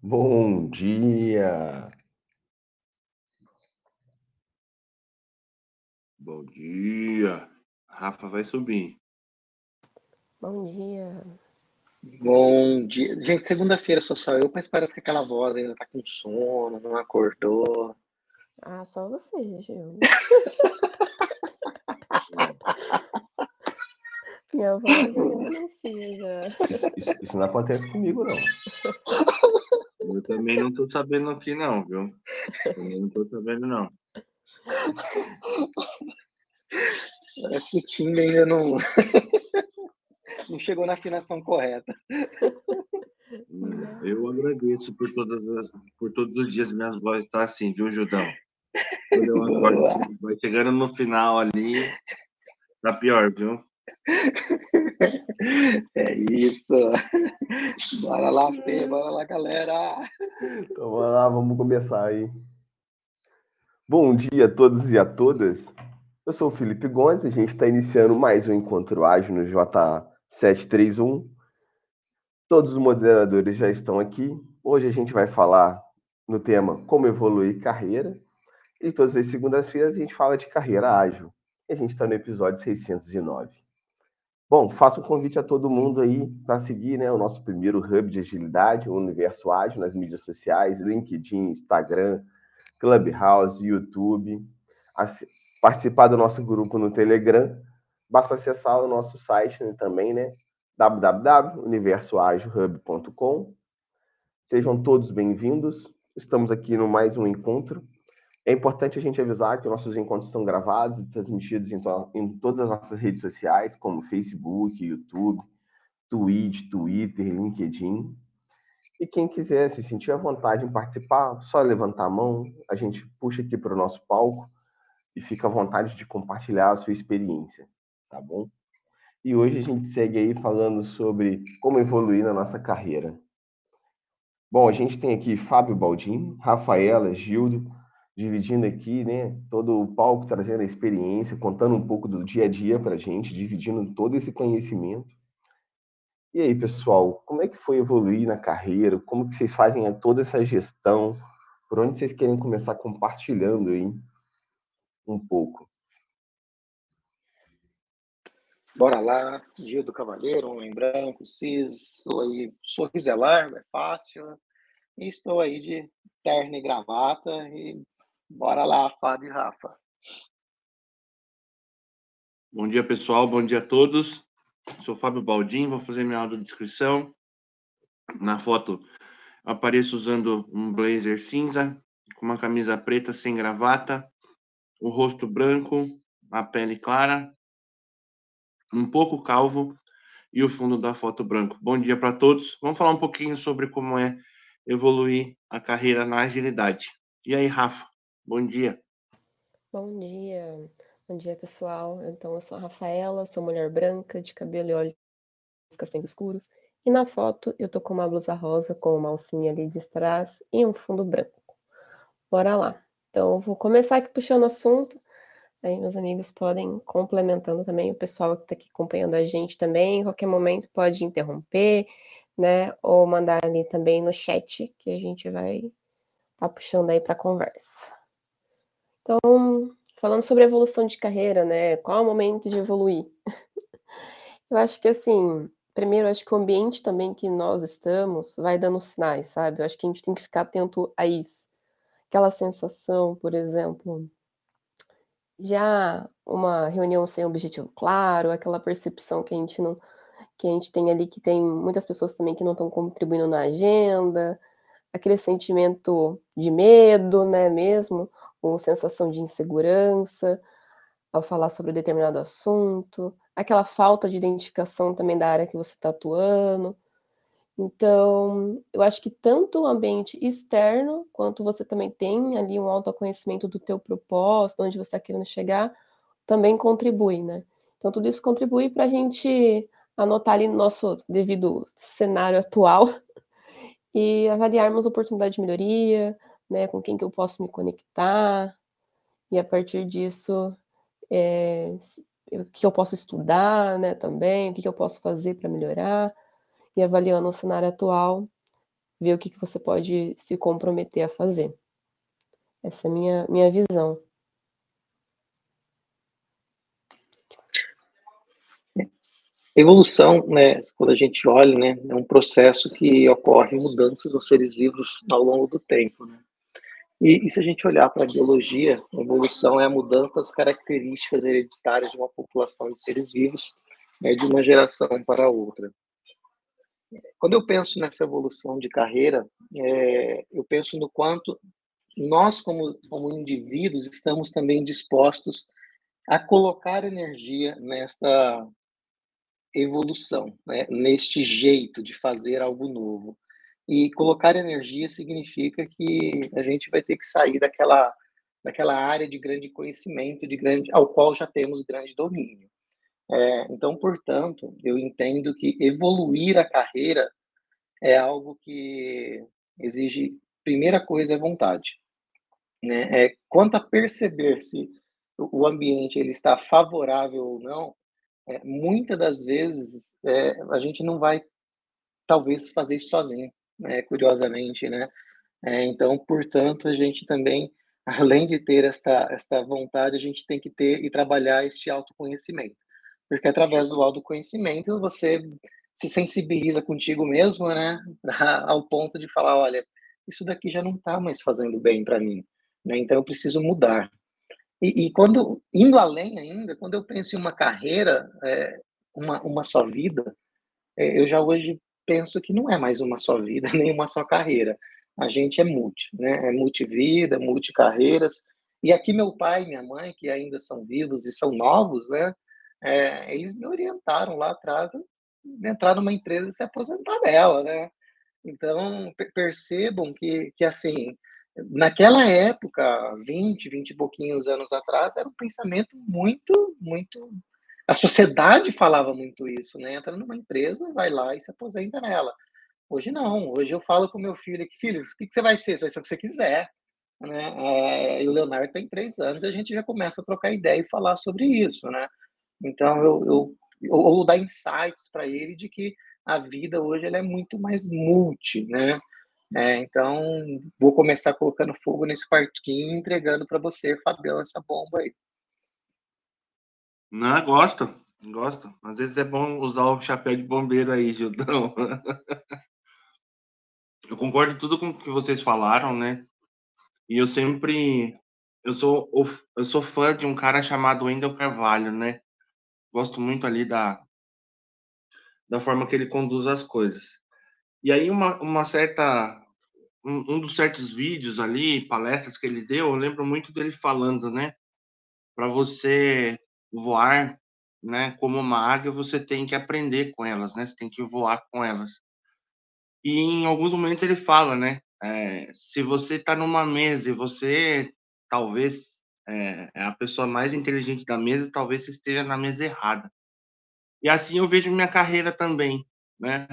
Bom dia. Bom dia. Rafa vai subir. Bom dia. Bom dia. Gente, segunda-feira sou só eu, mas parece que aquela voz ainda tá com sono, não acordou. Ah, só você, Gil. Minha voz já denuncia já. Isso, isso- isso não acontece comigo, não. Eu também não tô sabendo aqui, não, viu? Também não tô sabendo, não. Parece que o time ainda não, não chegou na afinação correta. Eu agradeço por, todas as- por todos os dias minhas vozes estar assim, viu, Judão? Quando eu acordo, vai chegando no final ali, tá pior, viu? É isso. Bora lá, Fê, bora lá, galera. Então vamos lá, vamos começar aí. Bom dia a todos e a todas. Eu sou o Felipe Gomes, a gente está iniciando mais um encontro ágil no J731. Todos os moderadores já estão aqui. Hoje a gente vai falar no tema como evoluir carreira. E todas as segundas-feiras a gente fala de carreira ágil. E a gente está no episódio 609. Bom, faço um convite a todo mundo aí para seguir né, o nosso primeiro hub de agilidade, o Universo Ágil, nas mídias sociais, LinkedIn, Instagram, Clubhouse, YouTube. Participar do nosso grupo no Telegram. Basta acessar o nosso site né, também, né? www.universoagilhub.com. Sejam todos bem-vindos. Estamos aqui no mais um encontro. É importante a gente avisar que nossos encontros são gravados e transmitidos em, to- em todas as nossas redes sociais, como Facebook, YouTube, Twitch, Twitter, LinkedIn. E quem quiser se sentir à vontade em participar, só levantar a mão, a gente puxa aqui para o nosso palco e fica à vontade de compartilhar a sua experiência, tá bom? E hoje a gente segue aí falando sobre como evoluir na nossa carreira. Bom, a gente tem aqui Fábio Baldin, Rafaela, Gildo, dividindo aqui, né, todo o palco, trazendo a experiência, contando um pouco do dia a dia para a gente, dividindo todo esse conhecimento. E aí, pessoal, como é que foi evoluir na carreira? Como que vocês fazem toda essa gestão? Por onde vocês querem começar compartilhando aí um pouco? Bora lá, Dia do Cavaleiro, homem branco, cis, aí, sorriso é largo, é fácil. E estou aí de terno e gravata e bora lá, Fábio e Rafa. Bom dia, pessoal. Bom dia a todos. Sou Fábio Baldim, vou fazer minha audiodescrição. Na foto, apareço usando um blazer cinza, com uma camisa preta sem gravata, o rosto branco, a pele clara, um pouco calvo e o fundo da foto branco. Bom dia para todos. Vamos falar um pouquinho sobre como é evoluir a carreira na agilidade. E aí, Rafa? Bom dia. Bom dia. Bom dia, pessoal. Então, eu sou a Rafaela, sou mulher branca, de cabelo e olhos castanhos escuros. E na foto, eu tô com uma blusa rosa com uma alcinha ali de strass e um fundo branco. Bora lá. Então, eu vou começar aqui puxando o assunto. Aí, meus amigos podem complementando também. O pessoal que está aqui acompanhando a gente também, em qualquer momento pode interromper, né? Ou mandar ali também no chat, que a gente vai tá puxando aí para conversa. Então, falando sobre evolução de carreira, né? Qual é o momento de evoluir? Eu acho que assim, primeiro, acho que o ambiente também que nós estamos vai dando sinais, sabe? Eu acho que a gente tem que ficar atento a isso. Aquela sensação, por exemplo, já uma reunião sem objetivo claro, aquela percepção que a gente não que a gente tem ali que tem muitas pessoas também que não estão contribuindo na agenda, aquele sentimento de medo, né, mesmo, ou sensação de insegurança ao falar sobre determinado assunto, aquela falta de identificação também da área que você está atuando. Então, eu acho que tanto o ambiente externo, quanto você também tem ali um autoconhecimento do teu propósito, onde você está querendo chegar, também contribui, né? Então, tudo isso contribui para a gente anotar ali no nosso devido cenário atual e avaliarmos oportunidade de melhoria, né? Com quem que eu posso me conectar, e a partir disso, é, o que eu posso estudar, né, também, o que eu posso fazer para melhorar, e avaliando o cenário atual, ver o que, que você pode se comprometer a fazer. Essa é a minha, minha visão. Evolução, né, quando a gente olha, né, é um processo que ocorre mudanças nos seres vivos ao longo do tempo, né? E, e se a gente olhar para a biologia, a evolução é a mudança das características hereditárias de uma população de seres vivos, né, de uma geração para outra. Quando eu penso nessa evolução de carreira, é, eu penso no quanto nós, como, como indivíduos, estamos também dispostos a colocar energia nesta evolução, né? neste jeito de fazer algo novo. E colocar energia significa que a gente vai ter que sair daquela, daquela área de grande conhecimento, de grande, ao qual já temos grande domínio. É, então, portanto, eu entendo que evoluir a carreira é algo que exige, primeira coisa, é vontade. Né? É, quanto a perceber se o ambiente ele está favorável ou não, é, muitas das vezes é, a gente não vai talvez fazer isso sozinho, né, curiosamente, né? É, então, portanto, a gente também, além de ter esta, esta vontade, a gente tem que ter e trabalhar este autoconhecimento. Porque através do autoconhecimento você se sensibiliza contigo mesmo, né? Ao ponto de falar, olha, isso daqui já não está mais fazendo bem para mim, né? Então eu preciso mudar. E, e, quando, indo além ainda, quando eu penso em uma carreira, é, uma, uma só vida, é, eu já hoje penso que não é mais uma só vida, nem uma só carreira. A gente é multi, né? É multivida, multicarreiras. E aqui meu pai e minha mãe, que ainda são vivos e são novos, né? É, eles me orientaram lá atrás a entrar numa empresa e se aposentar dela, né? Então, percebam que, que assim, naquela época, 20, 20 e pouquinhos anos atrás, era um pensamento muito, muito. A sociedade falava muito isso, né? Entra numa empresa, vai lá e se aposenta nela. Hoje não, hoje eu falo com meu filho que, filho, o que, que você vai ser? Você vai ser o que você quiser. Né? É, e o Leonardo tem três anos, e a gente já começa a trocar ideia e falar sobre isso, né? Então, eu, eu ou dar insights para ele de que a vida hoje ela é muito mais multi, né? É, então, vou começar colocando fogo nesse parquinho e entregando para você, Fabião, essa bomba aí. Não, gosto, gosto. Às vezes é bom usar o chapéu de bombeiro aí, Gildão. Eu concordo tudo com o que vocês falaram, né? E eu sempre eu sou eu sou fã de um cara chamado Wendel Carvalho, né? Gosto muito ali da da forma que ele conduz as coisas. E aí uma, uma certa um, um, dos certos vídeos ali, palestras que ele deu, eu lembro muito dele falando, né? Para você voar, né, como uma águia, você tem que aprender com elas, né? Você tem que voar com elas. E em alguns momentos ele fala, né? É, se você está numa mesa e você talvez é, é a pessoa mais inteligente da mesa, talvez você esteja na mesa errada. E assim eu vejo minha carreira também, né?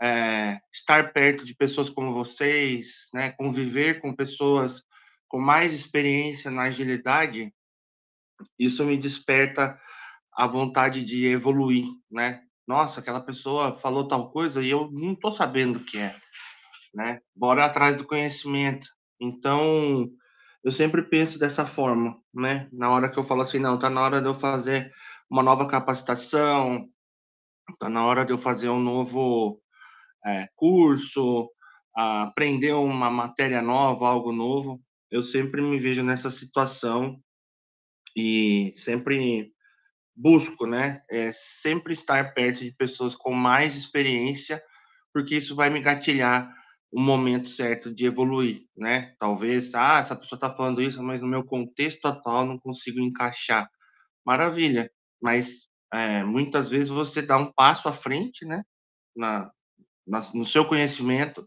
é, estar perto de pessoas como vocês, né, conviver com pessoas com mais experiência na agilidade, isso me desperta a vontade de evoluir, né? Nossa, aquela pessoa falou tal coisa e eu não estou sabendo o que é, né? Bora atrás do conhecimento. Então, eu sempre penso dessa forma, né? Na hora que eu falo assim, não, tá na hora de eu fazer uma nova capacitação, tá na hora de eu fazer um novo é, curso, aprender uma matéria nova, algo novo. Eu sempre me vejo nessa situação e sempre busco, né? É, sempre estar perto de pessoas com mais experiência, porque isso vai me gatilhar o momento certo de evoluir, né? Talvez, ah, essa pessoa está falando isso, mas no meu contexto atual não consigo encaixar. Maravilha, mas é, muitas vezes você dá um passo à frente, né? Na, no seu conhecimento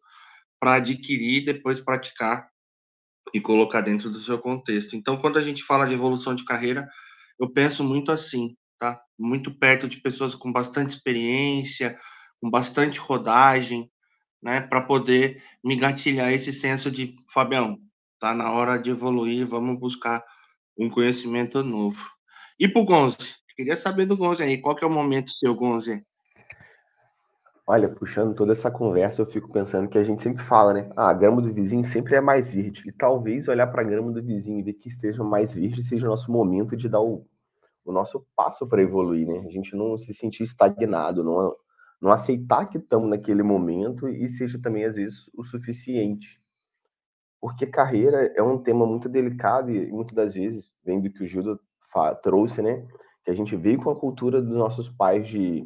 para adquirir, depois praticar e colocar dentro do seu contexto. Então, quando a gente fala de evolução de carreira, eu penso muito assim, tá? Muito perto de pessoas com bastante experiência, com bastante rodagem, né, para poder me gatilhar esse senso de Fabião, tá na hora de evoluir, vamos buscar um conhecimento novo. E para o Gonze, queria saber do Gonze aí, qual que é o momento seu, Gonze? Olha, puxando toda essa conversa, eu fico pensando que a gente sempre fala, né? Ah, a grama do vizinho sempre é mais verde. E talvez olhar para a grama do vizinho e ver que esteja mais verde seja o nosso momento de dar o, o nosso passo para evoluir, né? A gente não se sentir estagnado, não, não aceitar que estamos naquele momento e seja também, às vezes, o suficiente. Porque carreira é um tema muito delicado e muitas das vezes, vem do que o Gildo trouxe, né? Que a gente veio com a cultura dos nossos pais de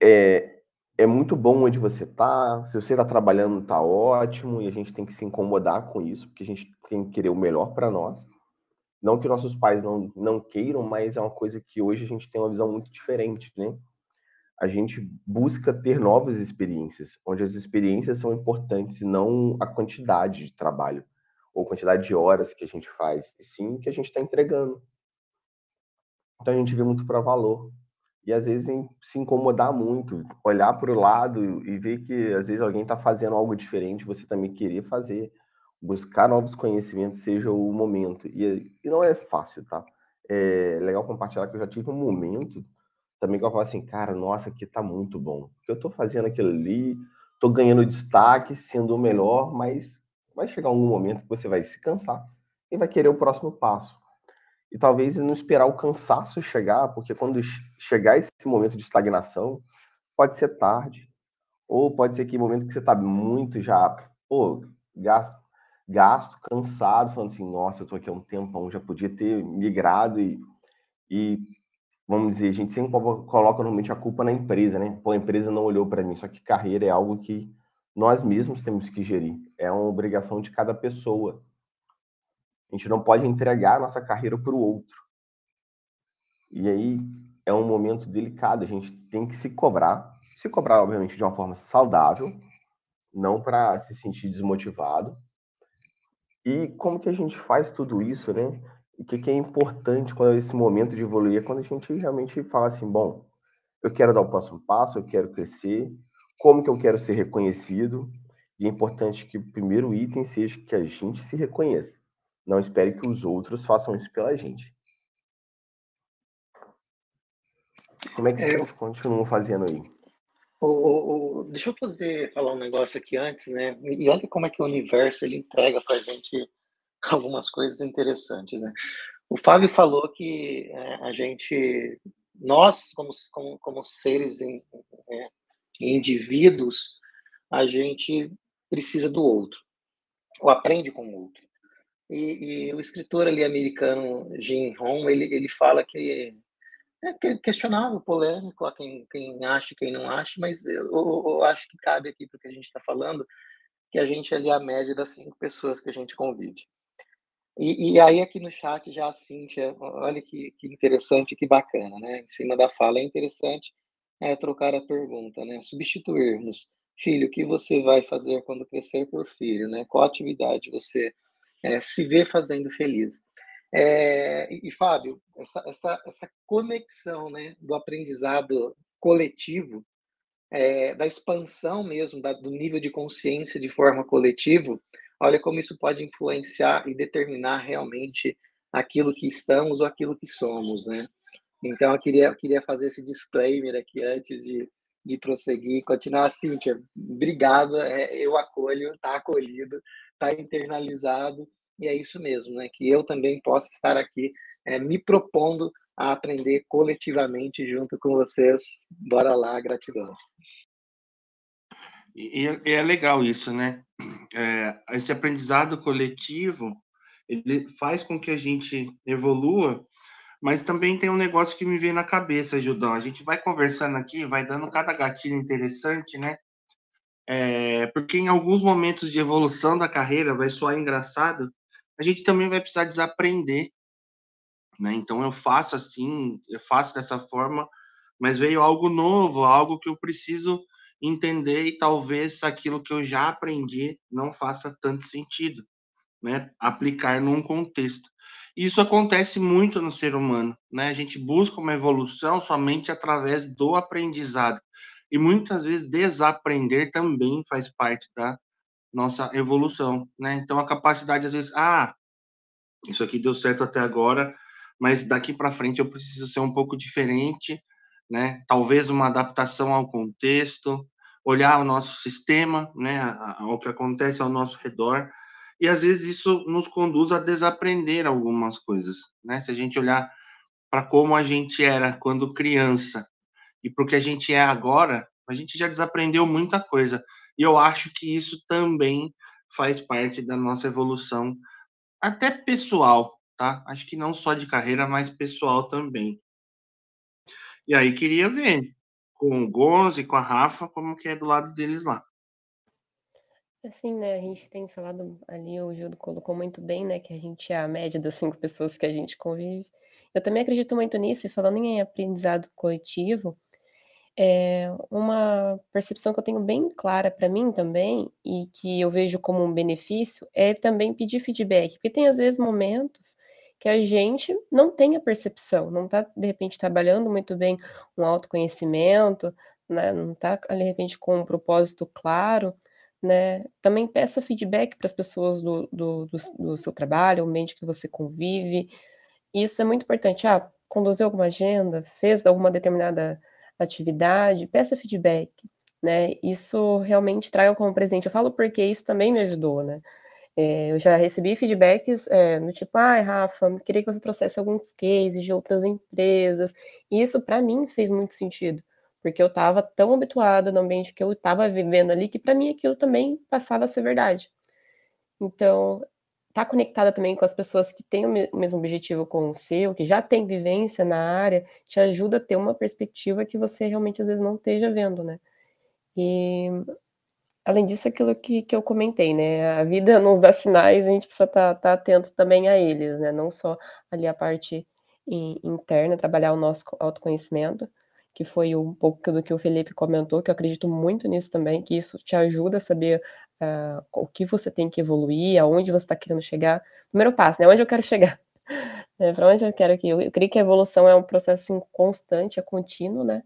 é, é muito bom onde você tá. Se você está trabalhando, tá ótimo, e a gente tem que se incomodar com isso, porque a gente tem que querer o melhor para nós. Não que nossos pais não, não queiram, mas é uma coisa que hoje a gente tem uma visão muito diferente, né? A gente busca ter novas experiências, onde as experiências são importantes e não a quantidade de trabalho ou quantidade de horas que a gente faz, e sim que a gente está entregando. Então a gente vê muito para valor e às vezes se incomodar muito, olhar para o lado e ver que às vezes alguém está fazendo algo diferente, você também querer fazer, buscar novos conhecimentos seja o momento. E, e não é fácil, tá? É legal compartilhar que eu já tive um momento também que eu falo assim, cara, nossa, aqui tá muito bom. Eu tô fazendo aquilo ali, tô ganhando destaque, sendo o melhor, mas vai chegar um momento que você vai se cansar e vai querer o próximo passo e talvez não esperar o cansaço chegar, porque quando chegar esse momento de estagnação, pode ser tarde, ou pode ser que momento que você está muito já, pô, gasto, gasto, cansado, falando assim, nossa, eu tô aqui há um tempão, já podia ter migrado e, e vamos dizer, a gente sempre coloca normalmente a culpa na empresa, né? Pô, a empresa não olhou para mim, só que carreira é algo que nós mesmos temos que gerir, é uma obrigação de cada pessoa. A gente não pode entregar a nossa carreira para o outro. E aí é um momento delicado. A gente tem que se cobrar. Se cobrar, obviamente, de uma forma saudável, não para se sentir desmotivado. E como que a gente faz tudo isso, né? O que, que é importante quando esse momento de evoluir é quando a gente realmente fala assim, bom, eu quero dar o próximo passo, eu quero crescer, como que eu quero ser reconhecido? E é importante que o primeiro item seja que a gente se reconheça. Não espere que os outros façam isso pela gente. Como é que é, vocês continuam fazendo aí? O, o, deixa eu fazer, falar um negócio aqui antes, né? E olha como é que o universo ele entrega para a gente algumas coisas interessantes, né? O Fábio falou que é, a gente, nós como, como, como seres, em, é, indivíduos, a gente precisa do outro, ou aprende com o outro. E, e, o escritor ali americano Jim Rohn, ele, ele fala que é questionável, polêmico, a quem, quem acha quem não acha, mas eu, eu acho que cabe aqui para o que a gente está falando, que a gente é ali a média das cinco pessoas que a gente convive. E, e, aí aqui no chat já a Cíntia, olha que, que interessante, que bacana, né? Em cima da fala é interessante é, trocar a pergunta, né? Substituirmos. Filho, o que você vai fazer quando crescer por filho, né? Qual atividade você é, se vê fazendo feliz. É, e, e, Fábio, essa, essa, essa conexão né, do aprendizado coletivo, é, da expansão mesmo da, do nível de consciência de forma coletiva, olha como isso pode influenciar e determinar realmente aquilo que estamos ou aquilo que somos, né? Então, eu queria, eu queria fazer esse disclaimer aqui antes de, de prosseguir, continuar. Cíntia, obrigado, é, eu acolho, está acolhido, está internalizado, e é isso mesmo, né? Que eu também possa estar aqui é, me propondo a aprender coletivamente junto com vocês. Bora lá, gratidão. E, e é legal isso, né? É, esse aprendizado coletivo ele faz com que a gente evolua, mas também tem um negócio que me vem na cabeça, Judão. A gente vai conversando aqui, vai dando cada gatilho interessante, né? É, porque em alguns momentos de evolução da carreira vai soar engraçado, a gente também vai precisar desaprender. Né? Então eu faço assim, eu faço dessa forma, mas veio algo novo, algo que eu preciso entender e talvez aquilo que eu já aprendi não faça tanto sentido, né? Aplicar num contexto. Isso acontece muito no ser humano, né? A gente busca uma evolução somente através do aprendizado. E muitas vezes desaprender também faz parte da nossa evolução, né? Então a capacidade às vezes, ah, isso aqui deu certo até agora, mas daqui para frente eu preciso ser um pouco diferente, né? Talvez uma adaptação ao contexto, olhar o nosso sistema, né? Ao que acontece ao nosso redor. E às vezes isso nos conduz a desaprender algumas coisas, né? Se a gente olhar para como a gente era quando criança e para o que a gente é agora, a gente já desaprendeu muita coisa. E eu acho que isso também faz parte da nossa evolução, até pessoal, tá? Acho que não só de carreira, mas pessoal também. E aí queria ver com o Gonze e com a Rafa como que é do lado deles lá. Assim, né, a gente tem falado ali, o Gildo colocou muito bem, né, que a gente é a média das cinco pessoas que a gente convive. Eu também acredito muito nisso, e falando em aprendizado coletivo, é uma percepção que eu tenho bem clara para mim também, e que eu vejo como um benefício, é também pedir feedback, porque tem às vezes momentos que a gente não tem a percepção, não está de repente trabalhando muito bem um autoconhecimento, né, não está de repente com um propósito claro, né? Também peça feedback para as pessoas do, do, do, do seu trabalho, o ambiente que você convive. Isso é muito importante. Ah, conduziu alguma agenda, fez alguma determinada atividade, peça feedback, né? Isso realmente traga como presente. Eu falo porque isso também me ajudou, né? É, eu já recebi feedbacks é, no tipo, ai, Rafa, queria que você trouxesse alguns cases de outras empresas. E isso, para mim, fez muito sentido, porque eu estava tão habituada no ambiente que eu estava vivendo ali, que para mim aquilo também passava a ser verdade. Então, tá conectada também com as pessoas que têm o mesmo objetivo com o seu, que já tem vivência na área, te ajuda a ter uma perspectiva que você realmente às vezes não esteja vendo, né? E além disso, aquilo que, que eu comentei, né? A vida nos dá sinais, a gente precisa estar tá, tá atento também a eles, né? Não só ali a parte interna, trabalhar o nosso autoconhecimento, que foi um pouco do que o Felipe comentou, que eu acredito muito nisso também, que isso te ajuda a saber uh, o que você tem que evoluir, aonde você está querendo chegar. Primeiro passo, né? Onde eu quero chegar? é, Para onde eu quero que eu, eu creio que a evolução é um processo assim, constante, é contínuo, né?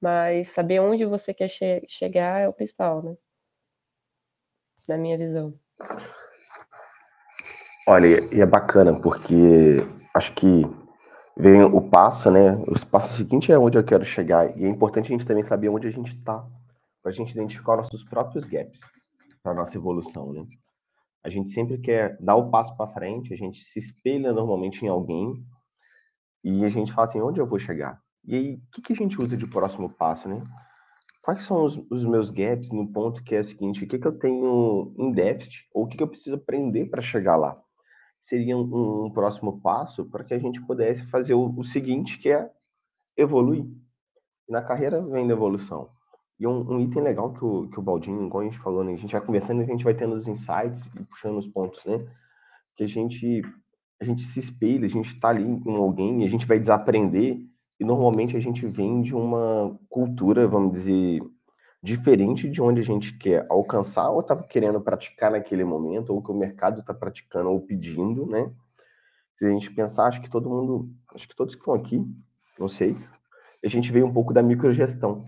Mas saber onde você quer che chegar é o principal, né? Na minha visão. Olha, e é bacana, porque acho que vem o passo, né? O passo seguinte é onde eu quero chegar. E é importante a gente também saber onde a gente está, para a gente identificar nossos próprios gaps para nossa evolução, né? A gente sempre quer dar o passo para frente, a gente se espelha normalmente em alguém e a gente fala assim, onde eu vou chegar? E aí, o que, que a gente usa de próximo passo, né? Quais são os, os meus gaps no ponto que é o seguinte, o que, que eu tenho em déficit ou o que, que eu preciso aprender para chegar lá? Seria um, um próximo passo para que a gente pudesse fazer o, o seguinte, que é evoluir. Na carreira vem da evolução. E um, um, item legal que o, que o Baldinho, gente falou, né? A gente vai conversando e a gente vai tendo os insights e puxando os pontos, né? Que a gente, a gente se espelha, a gente está ali com alguém e a gente vai desaprender. E normalmente a gente vem de uma cultura, vamos dizer, diferente de onde a gente quer alcançar ou está querendo praticar naquele momento, ou que o mercado está praticando ou pedindo, né? Se a gente pensar, acho que todo mundo, acho que todos que estão aqui, não sei, a gente veio um pouco da microgestão.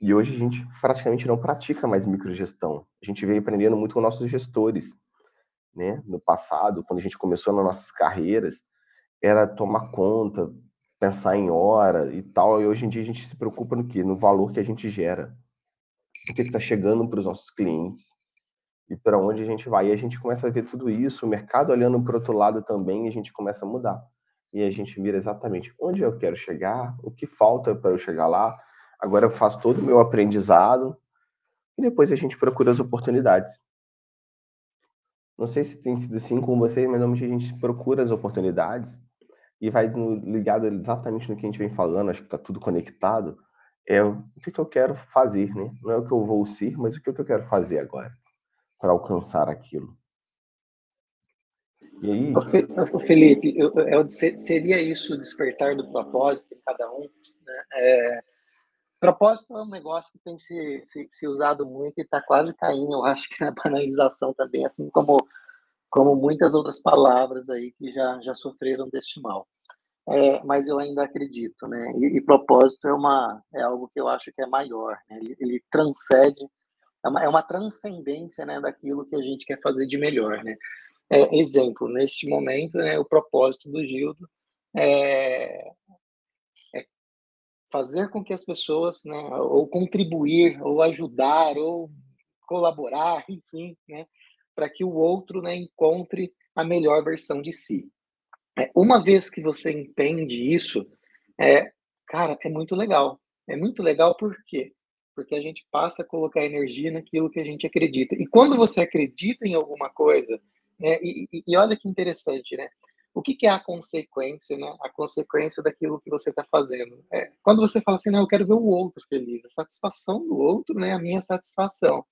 E hoje a gente praticamente não pratica mais microgestão. A gente veio aprendendo muito com nossos gestores, né? No passado, quando a gente começou nas nossas carreiras, era tomar conta, pensar em hora e tal. E hoje em dia a gente se preocupa no quê? No valor que a gente gera. O que está chegando para os nossos clientes e para onde a gente vai. E a gente começa a ver tudo isso, o mercado olhando para o outro lado também, e a gente começa a mudar. E a gente mira exatamente onde eu quero chegar, o que falta para eu chegar lá, Agora eu faço todo o meu aprendizado e depois a gente procura as oportunidades. Não sei se tem sido assim com vocês, mas normalmente a gente procura as oportunidades e vai ligado exatamente no que a gente vem falando, acho que está tudo conectado. É o que, que eu quero fazer, né? Não é o que eu vou ser, mas o que, que eu quero fazer agora para alcançar aquilo. E aí. Felipe, eu, eu, seria isso o despertar do propósito em cada um? Né? É, Propósito é um negócio que tem se, se, se usado muito e está quase caindo, eu acho que na banalização também, assim como, como muitas outras palavras aí que já, já sofreram deste mal. É, mas eu ainda acredito, né? E, e, propósito é, uma, é algo que eu acho que é maior, né? ele, ele transcende, é uma, é uma transcendência né, daquilo que a gente quer fazer de melhor, né? É, exemplo, neste momento, né, o propósito do Gildo é, fazer com que as pessoas, né, ou contribuir, ou ajudar, ou colaborar, enfim, né, para que o outro, né, encontre a melhor versão de si. É, uma vez que você entende isso, é, cara, é muito legal. É muito legal por quê? Porque a gente passa a colocar energia naquilo que a gente acredita. E quando você acredita em alguma coisa, né, e, e, e olha que interessante, né? O que, que, é a consequência, né? A consequência daquilo que você está fazendo. É, quando você fala assim, não, eu quero ver o outro feliz, a satisfação do outro, né? A minha satisfação.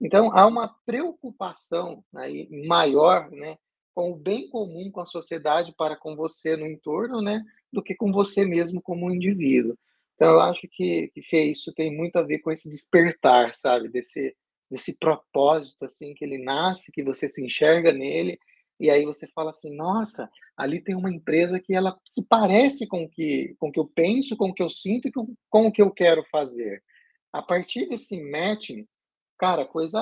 Então, há uma preocupação né, maior, né? Com o bem comum com a sociedade para com você no entorno, né? Do que com você mesmo como um indivíduo. Então, eu acho que, que isso tem muito a ver com esse despertar, sabe? Desse, desse propósito, assim, que ele nasce, que você se enxerga nele, e aí você fala assim, nossa, ali tem uma empresa que ela se parece com o que, com o que eu penso, com o que eu sinto e com o que eu quero fazer. A partir desse matching, cara, a coisa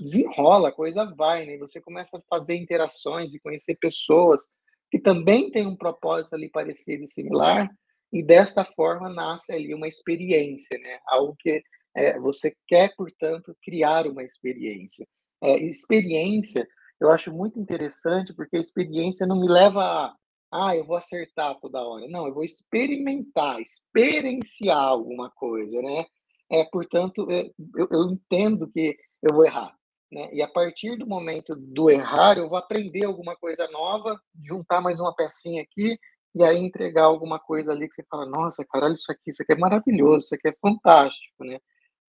desenrola, a coisa vai, né? Você começa a fazer interações e conhecer pessoas que também têm um propósito ali parecido e similar, e desta forma nasce ali uma experiência, né? Algo que é, você quer, portanto, criar uma experiência. É, experiência eu acho muito interessante porque a experiência não me leva a, ah, eu vou acertar toda hora. Não, eu vou experimentar, experienciar alguma coisa, né? É, portanto, é, eu, eu entendo que eu vou errar. Né? E a partir do momento do errar, eu vou aprender alguma coisa nova, juntar mais uma pecinha aqui e aí entregar alguma coisa ali que você fala, nossa, cara, olha isso aqui, isso aqui é maravilhoso, isso aqui é fantástico, né?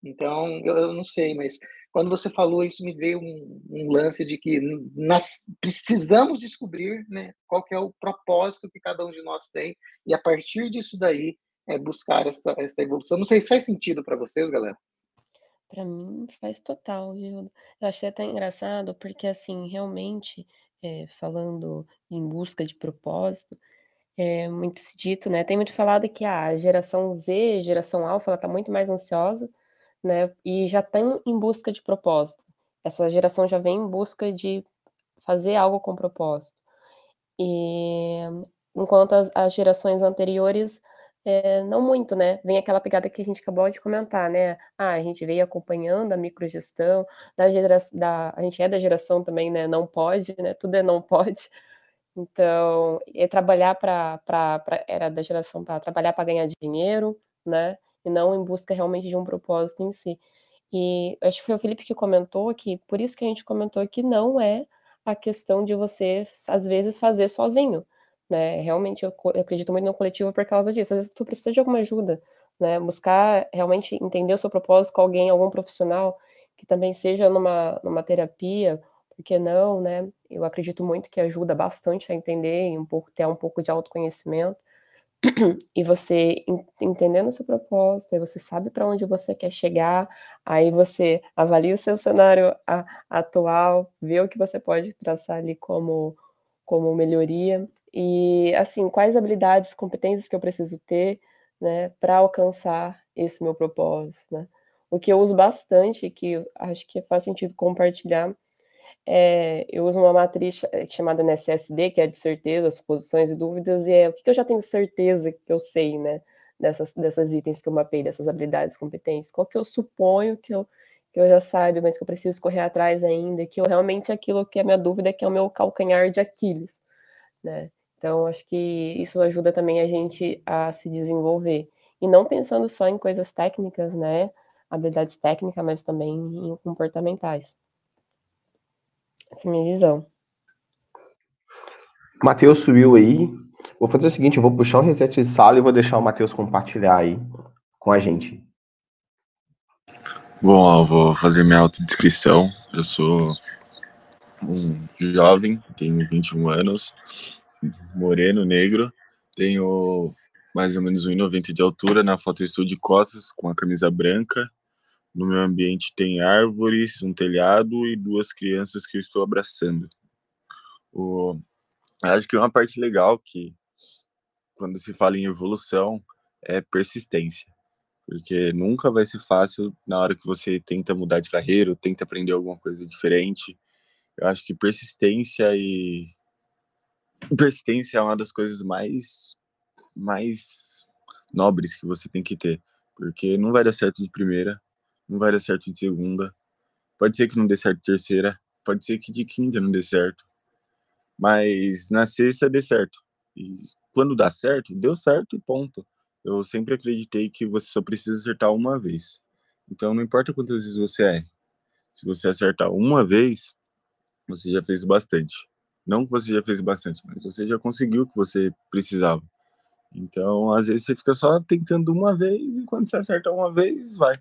Então, eu, eu não sei, mas quando você falou isso, me veio um, um lance de que precisamos descobrir né, qual é o propósito que cada um de nós tem e a partir disso daí é buscar essa, essa evolução. Não sei se faz sentido para vocês, galera. Para mim faz total, viu? Eu achei até engraçado porque assim, realmente, é, falando em busca de propósito, é muito se dito, né? Tem muito falado que a geração Z, geração Alpha, ela está muito mais ansiosa né, e já estão em busca de propósito. Essa geração já vem em busca de fazer algo com propósito. E enquanto as, as gerações anteriores é, não muito, né? Vem aquela pegada que a gente acabou de comentar, né? Ah, a gente veio acompanhando a microgestão, da geração, da, a gente é da geração também, né? Não pode, né? Tudo é não pode. Então, é trabalhar para era da geração para trabalhar para ganhar dinheiro, né? e não em busca realmente de um propósito em si. E acho que foi o Felipe que comentou que, por isso que a gente comentou que não é a questão de você, às vezes, fazer sozinho, né? Realmente, eu, eu acredito muito no coletivo por causa disso. Às vezes, tu precisa de alguma ajuda, né? Buscar realmente entender o seu propósito com alguém, algum profissional, que também seja numa, numa terapia, porque não, né? Eu acredito muito que ajuda bastante a entender e um pouco, ter um pouco de autoconhecimento. e você entendendo o seu propósito, aí você sabe para onde você quer chegar, aí você avalia o seu cenário atual, vê o que você pode traçar ali como, como melhoria, e assim, quais habilidades, competências que eu preciso ter, né, para alcançar esse meu propósito, né? O que eu uso bastante, que acho que faz sentido compartilhar, é, eu uso uma matriz eh, chamada NSSD, que é de certeza, suposições e dúvidas, e é o que, eu já tenho certeza que eu sei, né, dessas, dessas itens que eu mapei, dessas habilidades, competências, qual que eu suponho que eu, que eu já saiba, mas que eu preciso correr atrás ainda, que eu realmente aquilo que é a minha dúvida é que é o meu calcanhar de Aquiles, né, então acho que isso ajuda também a gente a se desenvolver, e não pensando só em coisas técnicas, né, habilidades técnicas, mas também em comportamentais. Essa é a minha visão. Matheus subiu aí. Vou fazer o seguinte, eu vou puxar o reset de sala e vou deixar o Matheus compartilhar aí com a gente. Bom, eu vou fazer minha autodescrição. Eu sou um jovem, tenho 21 anos, moreno, negro, tenho mais ou menos 1,90 de altura, na foto eu estou de costas, com a camisa branca, no meu ambiente tem árvores, um telhado e duas crianças que eu estou abraçando. O, acho que uma parte legal que, quando se fala em evolução, é persistência. Porque nunca vai ser fácil na hora que você tenta mudar de carreira ou tenta aprender alguma coisa diferente. Eu acho que persistência e. Persistência é uma das coisas mais, mais nobres que você tem que ter, porque não vai dar certo de primeira, não vai dar certo de segunda, pode ser que não dê certo de terceira, pode ser que de quinta não dê certo, mas na sexta dê certo. E quando dá certo, deu certo e ponto. Eu sempre acreditei que você só precisa acertar uma vez. Então não importa quantas vezes você erre. Se você acertar uma vez, você já fez bastante. Não que você já fez bastante, mas você já conseguiu o que você precisava. Então, às vezes você fica só tentando uma vez e quando você acerta uma vez, vai.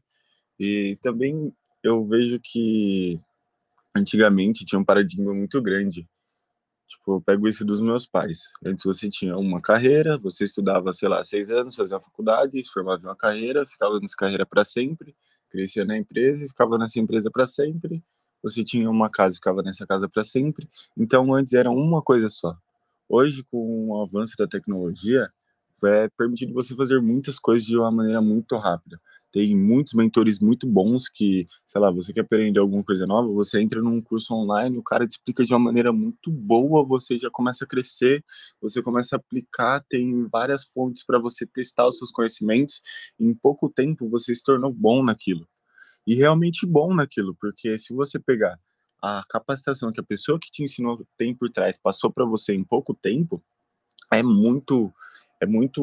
E também eu vejo que antigamente tinha um paradigma muito grande Tipo, eu pego isso dos meus pais. Antes você tinha uma carreira, você estudava, sei lá, seis anos, fazia uma faculdade, se formava em uma carreira, ficava nessa carreira para sempre, crescia na empresa e ficava nessa empresa para sempre. Você tinha uma casa e ficava nessa casa para sempre. Então, antes era uma coisa só. Hoje, com o avanço da tecnologia, é permitido você fazer muitas coisas de uma maneira muito rápida. Tem muitos mentores muito bons que, sei lá, você quer aprender alguma coisa nova, você entra num curso online, o cara te explica de uma maneira muito boa, você já começa a crescer, você começa a aplicar, tem várias fontes para você testar os seus conhecimentos, em pouco tempo você se tornou bom naquilo. E realmente bom naquilo, porque se você pegar a capacitação que a pessoa que te ensinou tem por trás passou para você em pouco tempo, é muito é muito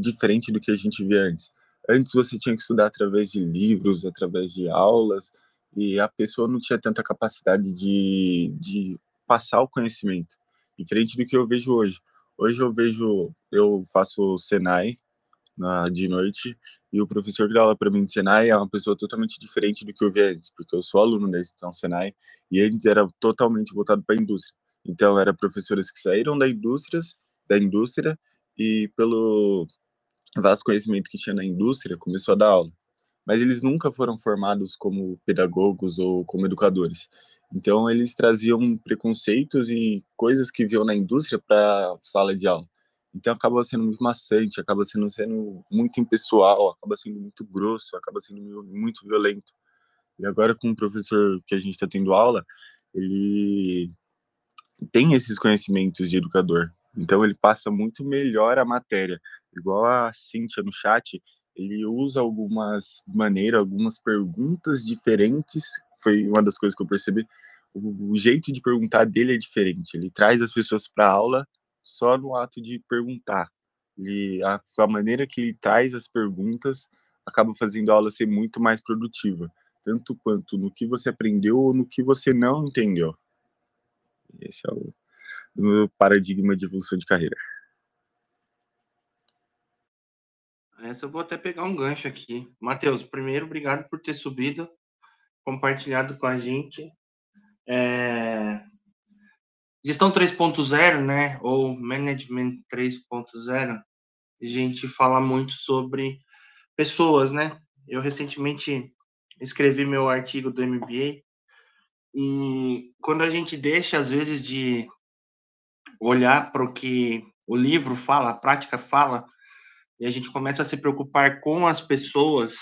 diferente do que a gente via antes. Antes você tinha que estudar através de livros, através de aulas, e a pessoa não tinha tanta capacidade de, de passar o conhecimento, diferente do que eu vejo hoje. Hoje eu vejo, eu faço Senai na, de noite, e o professor que dá aula para mim de Senai é uma pessoa totalmente diferente do que eu vi antes, porque eu sou aluno da instituição Senai, e antes era totalmente voltado para a indústria. Então, era professores que saíram da indústria, da indústria e pelo vasto conhecimento que tinha na indústria, começou a dar aula. Mas eles nunca foram formados como pedagogos ou como educadores. Então, eles traziam preconceitos e coisas que viam na indústria para a sala de aula. Então, acaba sendo muito maçante, acaba sendo, sendo muito impessoal, acaba sendo muito grosso, acaba sendo muito violento. E agora, com o professor que a gente está tendo aula, ele tem esses conhecimentos de educador, então ele passa muito melhor a matéria. Igual a Cíntia no chat, ele usa algumas maneiras, algumas perguntas diferentes. Foi uma das coisas que eu percebi. O, jeito de perguntar dele é diferente. Ele traz as pessoas para a aula só no ato de perguntar. Ele, a, a maneira que ele traz as perguntas acaba fazendo a aula ser muito mais produtiva, tanto quanto no que você aprendeu ou no que você não entendeu. Esse é o, no paradigma de evolução de carreira. Essa eu vou até pegar um gancho aqui. Matheus, primeiro, obrigado por ter subido, compartilhado com a gente. É... Gestão 3.0, né? Ou Management 3.0, a gente fala muito sobre pessoas, né? Eu recentemente escrevi meu artigo do MBA e quando a gente deixa, às vezes, de olhar para o que o livro fala, a prática fala, e a gente começa a se preocupar com as pessoas,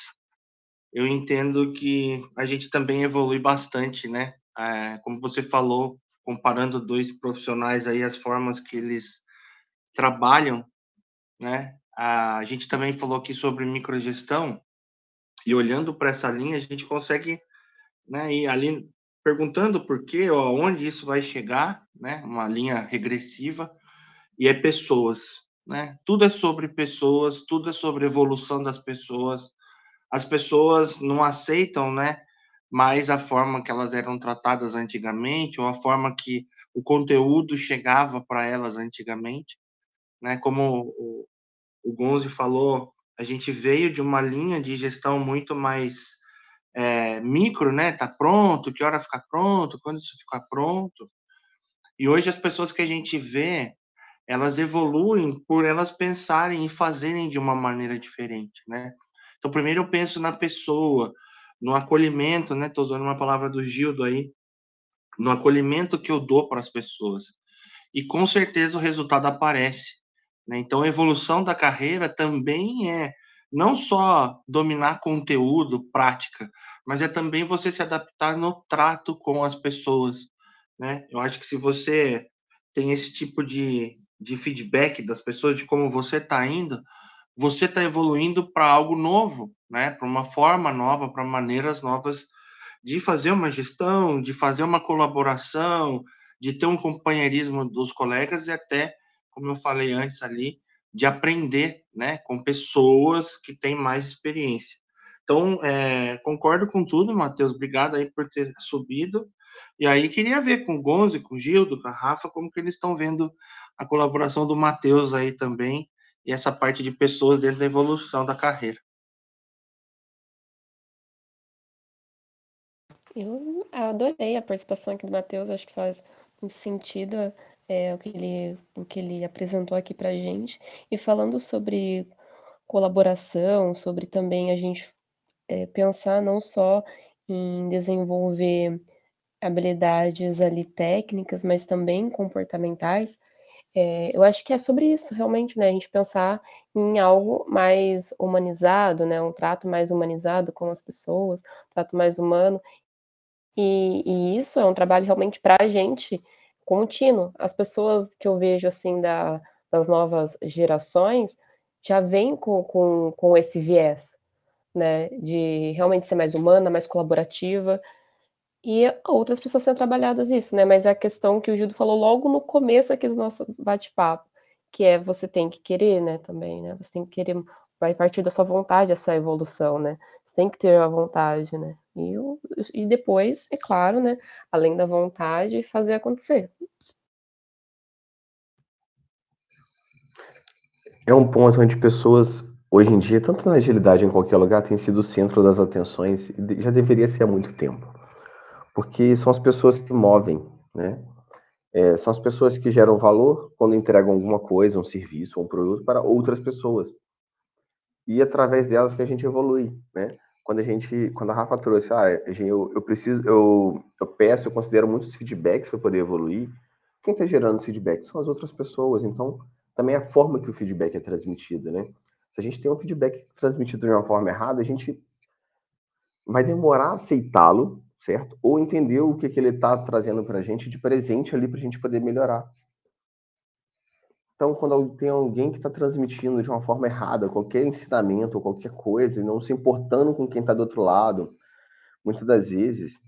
eu entendo que a gente também evolui bastante, né? É, como você falou, comparando dois profissionais aí, as formas que eles trabalham, né? A gente também falou aqui sobre microgestão, e olhando para essa linha, a gente consegue né, ir ali perguntando por quê, ou aonde isso vai chegar, né? Uma linha regressiva e é pessoas, né? Tudo é sobre pessoas, tudo é sobre evolução das pessoas. As pessoas não aceitam, né? Mais a forma que elas eram tratadas antigamente ou a forma que o conteúdo chegava para elas antigamente, né? Como o, o Gonzi falou, a gente veio de uma linha de gestão muito mais é, micro, né? Tá pronto, que hora ficar pronto, quando isso ficar pronto. E hoje as pessoas que a gente vê, elas evoluem por elas pensarem e fazerem de uma maneira diferente, né? Então, primeiro eu penso na pessoa, no acolhimento, né? Estou usando uma palavra do Gildo aí, no acolhimento que eu dou para as pessoas. E com certeza o resultado aparece. Né? Então, a evolução da carreira também é não só dominar conteúdo, prática, mas é também você se adaptar no trato com as pessoas, né? Eu acho que se você tem esse tipo de, de feedback das pessoas de como você está indo, você está evoluindo para algo novo, né? Para uma forma nova, para maneiras novas de fazer uma gestão, de fazer uma colaboração, de ter um companheirismo dos colegas e até, como eu falei antes ali, de aprender, né, com pessoas que têm mais experiência. Então, é, concordo com tudo, Matheus. Obrigado aí por ter subido. E aí queria ver com o Gonzo, com o Gildo, com a Rafa, como que eles estão vendo a colaboração do Matheus aí também e essa parte de pessoas dentro da evolução da carreira. Eu adorei a participação aqui do Matheus, acho que faz muito sentido é, o, que ele, o que ele apresentou aqui para gente. E falando sobre colaboração, sobre também a gente é, pensar não só em desenvolver habilidades ali técnicas, mas também comportamentais, é, eu acho que é sobre isso, realmente, né? A gente pensar em algo mais humanizado, né? Um trato mais humanizado com as pessoas, um trato mais humano. E, e isso é um trabalho realmente para a gente contínuo. As pessoas que eu vejo, assim, da, das novas gerações já vêm com, com, com esse viés, né? De realmente ser mais humana, mais colaborativa, e outras pessoas sendo trabalhadas isso, né? Mas é a questão que o Gildo falou logo no começo aqui do nosso bate-papo, que é você tem que querer, né, também, né? Você tem que querer, vai partir da sua vontade essa evolução, né? Você tem que ter a vontade, né? E, e depois, é claro, né, além da vontade, fazer acontecer. É um ponto onde pessoas, hoje em dia, tanto na agilidade em qualquer lugar, tem sido o centro das atenções, já deveria ser há muito tempo porque são as pessoas que movem, né? É, são as pessoas que geram valor quando entregam alguma coisa, um serviço, um produto para outras pessoas. E através delas que a gente evolui, né? Quando a gente, quando a Rafa trouxe, ah, eu, eu preciso, eu, eu peço, eu considero muitos feedbacks para poder evoluir. Quem está gerando esse feedback são as outras pessoas. Então, também é a forma que o feedback é transmitido, né? Se a gente tem um feedback transmitido de uma forma errada, a gente vai demorar a aceitá-lo, certo? Ou entender o que, que ele está trazendo para a gente de presente ali para a gente poder melhorar. Então, quando tem alguém que está transmitindo de uma forma errada qualquer ensinamento ou qualquer coisa, e não se importando com quem está do outro lado, muitas das vezes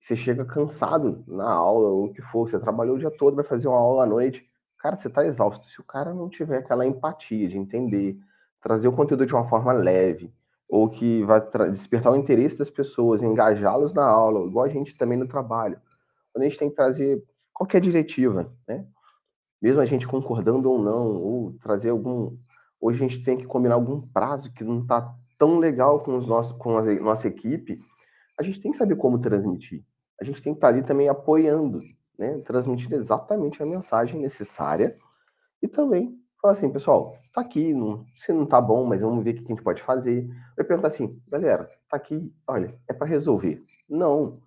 você chega cansado na aula ou o que for, você trabalhou o dia todo, vai fazer uma aula à noite, cara, você está exausto. Se o cara não tiver aquela empatia de entender, trazer o conteúdo de uma forma leve, ou que vai despertar o interesse das pessoas, engajá-los na aula, igual a gente também no trabalho. Quando a gente tem que trazer qualquer diretiva, né? Mesmo a gente concordando ou não, ou trazer algum. Hoje a gente tem que combinar algum prazo que não está tão legal com, os nossos, com a nossa equipe, a gente tem que saber como transmitir. A gente tem que estar tá ali também apoiando, né? Transmitindo exatamente a mensagem necessária e também Fala assim, pessoal, tá aqui, não, se não tá bom, mas vamos ver o que a gente pode fazer. Vai perguntar assim, galera, tá aqui, olha, é para resolver. Não. O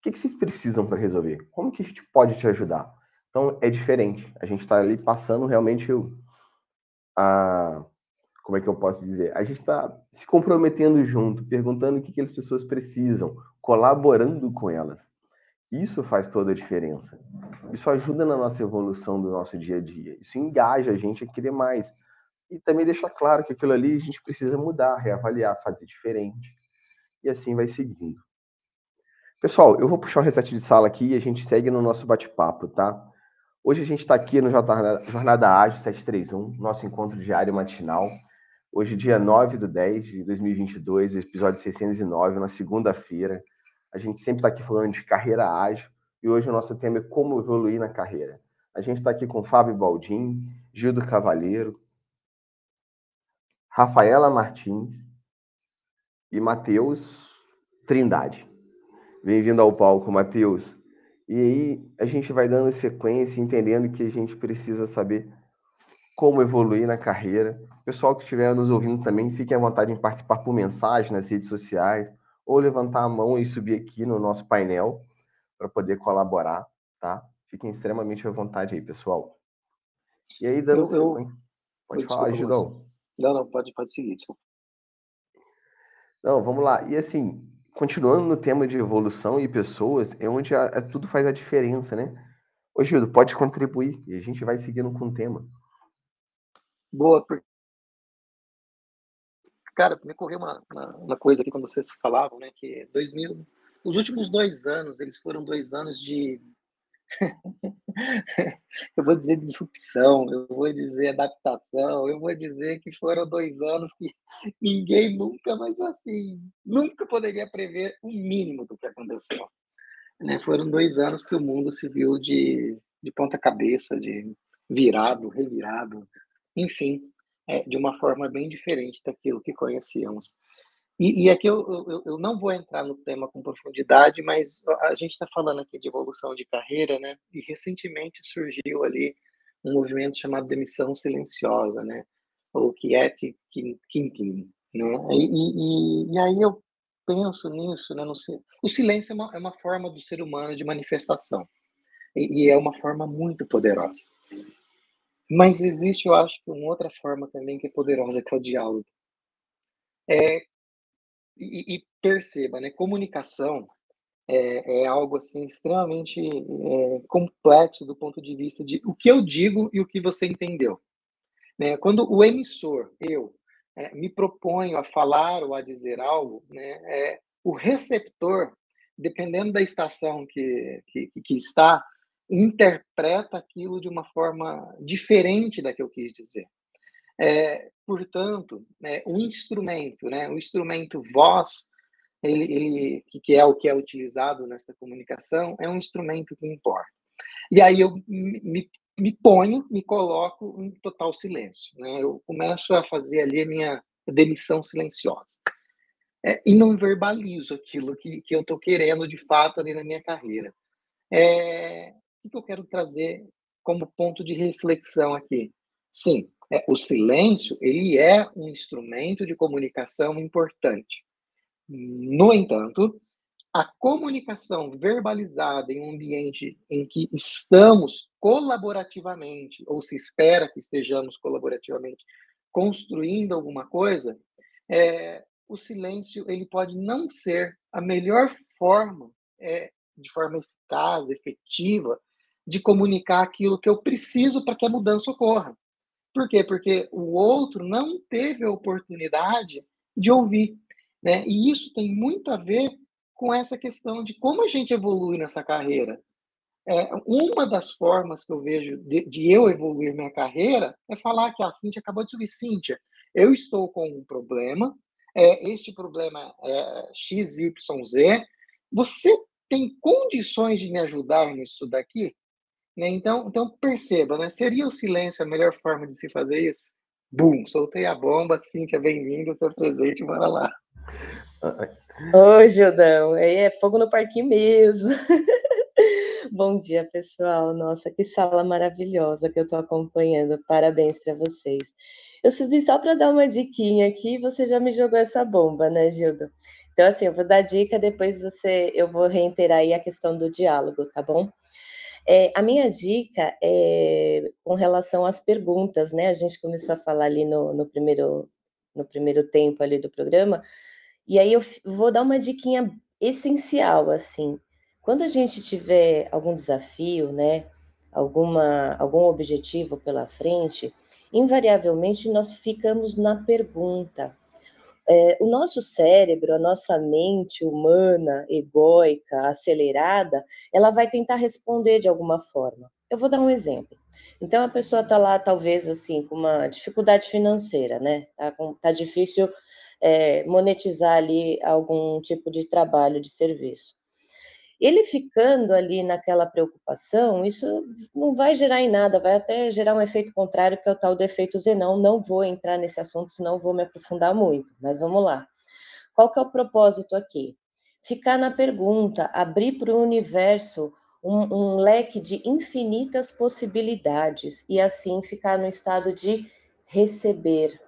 que, que vocês precisam para resolver? Como que a gente pode te ajudar? Então é diferente. A gente está ali passando realmente o, a. Como é que eu posso dizer? A gente está se comprometendo junto, perguntando o que, que as pessoas precisam, colaborando com elas. Isso faz toda a diferença. Isso ajuda na nossa evolução do nosso dia a dia. Isso engaja a gente a querer mais. E também deixa claro que aquilo ali a gente precisa mudar, reavaliar, fazer diferente. E assim vai seguindo. Pessoal, eu vou puxar o reset de sala aqui e a gente segue no nosso bate-papo, tá? Hoje a gente está aqui no Jornada Ágil 731, nosso encontro diário matinal. Hoje, dia 9 de 10 de 2022, episódio 609, na segunda-feira. A gente sempre está aqui falando de carreira ágil e hoje o nosso tema é como evoluir na carreira. A gente está aqui com Fábio Baldim, Gildo Cavaleiro, Rafaela Martins e Matheus Trindade. Bem-vindo ao palco, Matheus. E aí a gente vai dando sequência, entendendo que a gente precisa saber como evoluir na carreira. Pessoal que estiver nos ouvindo também, fiquem à vontade em participar por mensagem nas redes sociais ou levantar a mão e subir aqui no nosso painel para poder colaborar, tá? Fiquem extremamente à vontade aí, pessoal. E aí, dando eu, eu... Pode falar, Gildão. Não, não, pode, pode seguir, desculpa. Não, vamos lá. E assim, continuando no tema de evolução e pessoas, é onde a, a, é, tudo faz a diferença, né? Ô, Gildo, pode contribuir e a gente vai seguindo com o tema. Boa, Cara, me correu uma, uma, uma, coisa aqui quando vocês falavam, né? Que 2000, os últimos dois anos, eles foram dois anos de. eu vou dizer disrupção, eu vou dizer adaptação, eu vou dizer que foram dois anos que ninguém nunca, mas assim, nunca poderia prever o mínimo do que aconteceu. Né? Foram dois anos que o mundo se viu de, de ponta cabeça, de virado, revirado, enfim, é, de uma forma bem diferente daquilo que conhecíamos. E, e aqui eu, eu, eu, não vou entrar no tema com profundidade, mas a gente está falando aqui de evolução de carreira, né? E recentemente surgiu ali um movimento chamado demissão silenciosa, né? Ou quiet quitting, né? E, e, e, aí eu penso nisso, né? O silêncio é uma, é uma forma do ser humano de manifestação e, e é uma forma muito poderosa. Mas existe, eu acho, uma outra forma também que é poderosa, que é o diálogo. É, e, e perceba, né? Comunicação é, é algo assim extremamente é, complexo do ponto de vista de o que eu digo e o que você entendeu. Né? Quando o emissor, eu, é, me proponho a falar ou a dizer algo, né? É, o receptor, dependendo da estação que, que, que está, interpreta aquilo de uma forma diferente da que eu quis dizer. É, portanto, é, o instrumento, né, o instrumento voz, ele, ele, que é o que é utilizado nessa comunicação, é um instrumento que importa. E aí eu me, me ponho, me coloco em total silêncio. Né? Eu começo a fazer ali a minha demissão silenciosa. É, e não verbalizo aquilo que, que eu estou querendo de fato ali na minha carreira. É, o que eu quero trazer como ponto de reflexão aqui? Sim, é, o silêncio ele é um instrumento de comunicação importante. No entanto, a comunicação verbalizada em um ambiente em que estamos colaborativamente, ou se espera que estejamos colaborativamente construindo alguma coisa, é, o silêncio ele pode não ser a melhor forma, é, de forma eficaz, efetiva, de comunicar aquilo que eu preciso para que a mudança ocorra. Por quê? Porque o outro não teve a oportunidade de ouvir. Né? E isso tem muito a ver com essa questão de como a gente evolui nessa carreira. É, uma das formas que eu vejo de, de, eu evoluir minha carreira é falar que a Cíntia acabou de subir. Cíntia, eu estou com um problema, é, este problema é XYZ, você tem condições de me ajudar nisso daqui? Né? Então, então perceba, né? Seria o silêncio a melhor forma de se fazer isso? Bum, soltei a bomba, Cíntia, bem-vinda, seu presente, bora lá. Oi, Gildão, é fogo no parquinho mesmo. Bom dia, pessoal. Nossa, que sala maravilhosa que eu estou acompanhando. Parabéns para vocês. Eu subi só para dar uma diquinha aqui, você já me jogou essa bomba, né, Gildo? Então, assim, eu vou dar dica, depois você, eu vou reiterar aí a questão do diálogo, tá bom? É, a minha dica é com relação às perguntas, né? A gente começou a falar ali no, no, primeiro, no primeiro tempo ali do programa, e aí eu vou dar uma diquinha essencial, assim. Quando a gente tiver algum desafio, né? Alguma, algum objetivo pela frente, invariavelmente nós ficamos na pergunta. É, o nosso cérebro, a nossa mente humana, egóica, acelerada, ela vai tentar responder de alguma forma. Eu vou dar um exemplo. Então, a pessoa está lá, talvez, assim, com uma dificuldade financeira, né? Tá, tá difícil é, monetizar ali algum tipo de trabalho, de serviço. Ele ficando ali naquela preocupação, isso não vai gerar em nada, vai até gerar um efeito contrário, que é o tal do efeito Zenão. Não vou entrar nesse assunto, senão vou me aprofundar muito, mas vamos lá. Qual que é o propósito aqui? Ficar na pergunta, abrir para o universo um, um leque de infinitas possibilidades e assim ficar no estado de receber,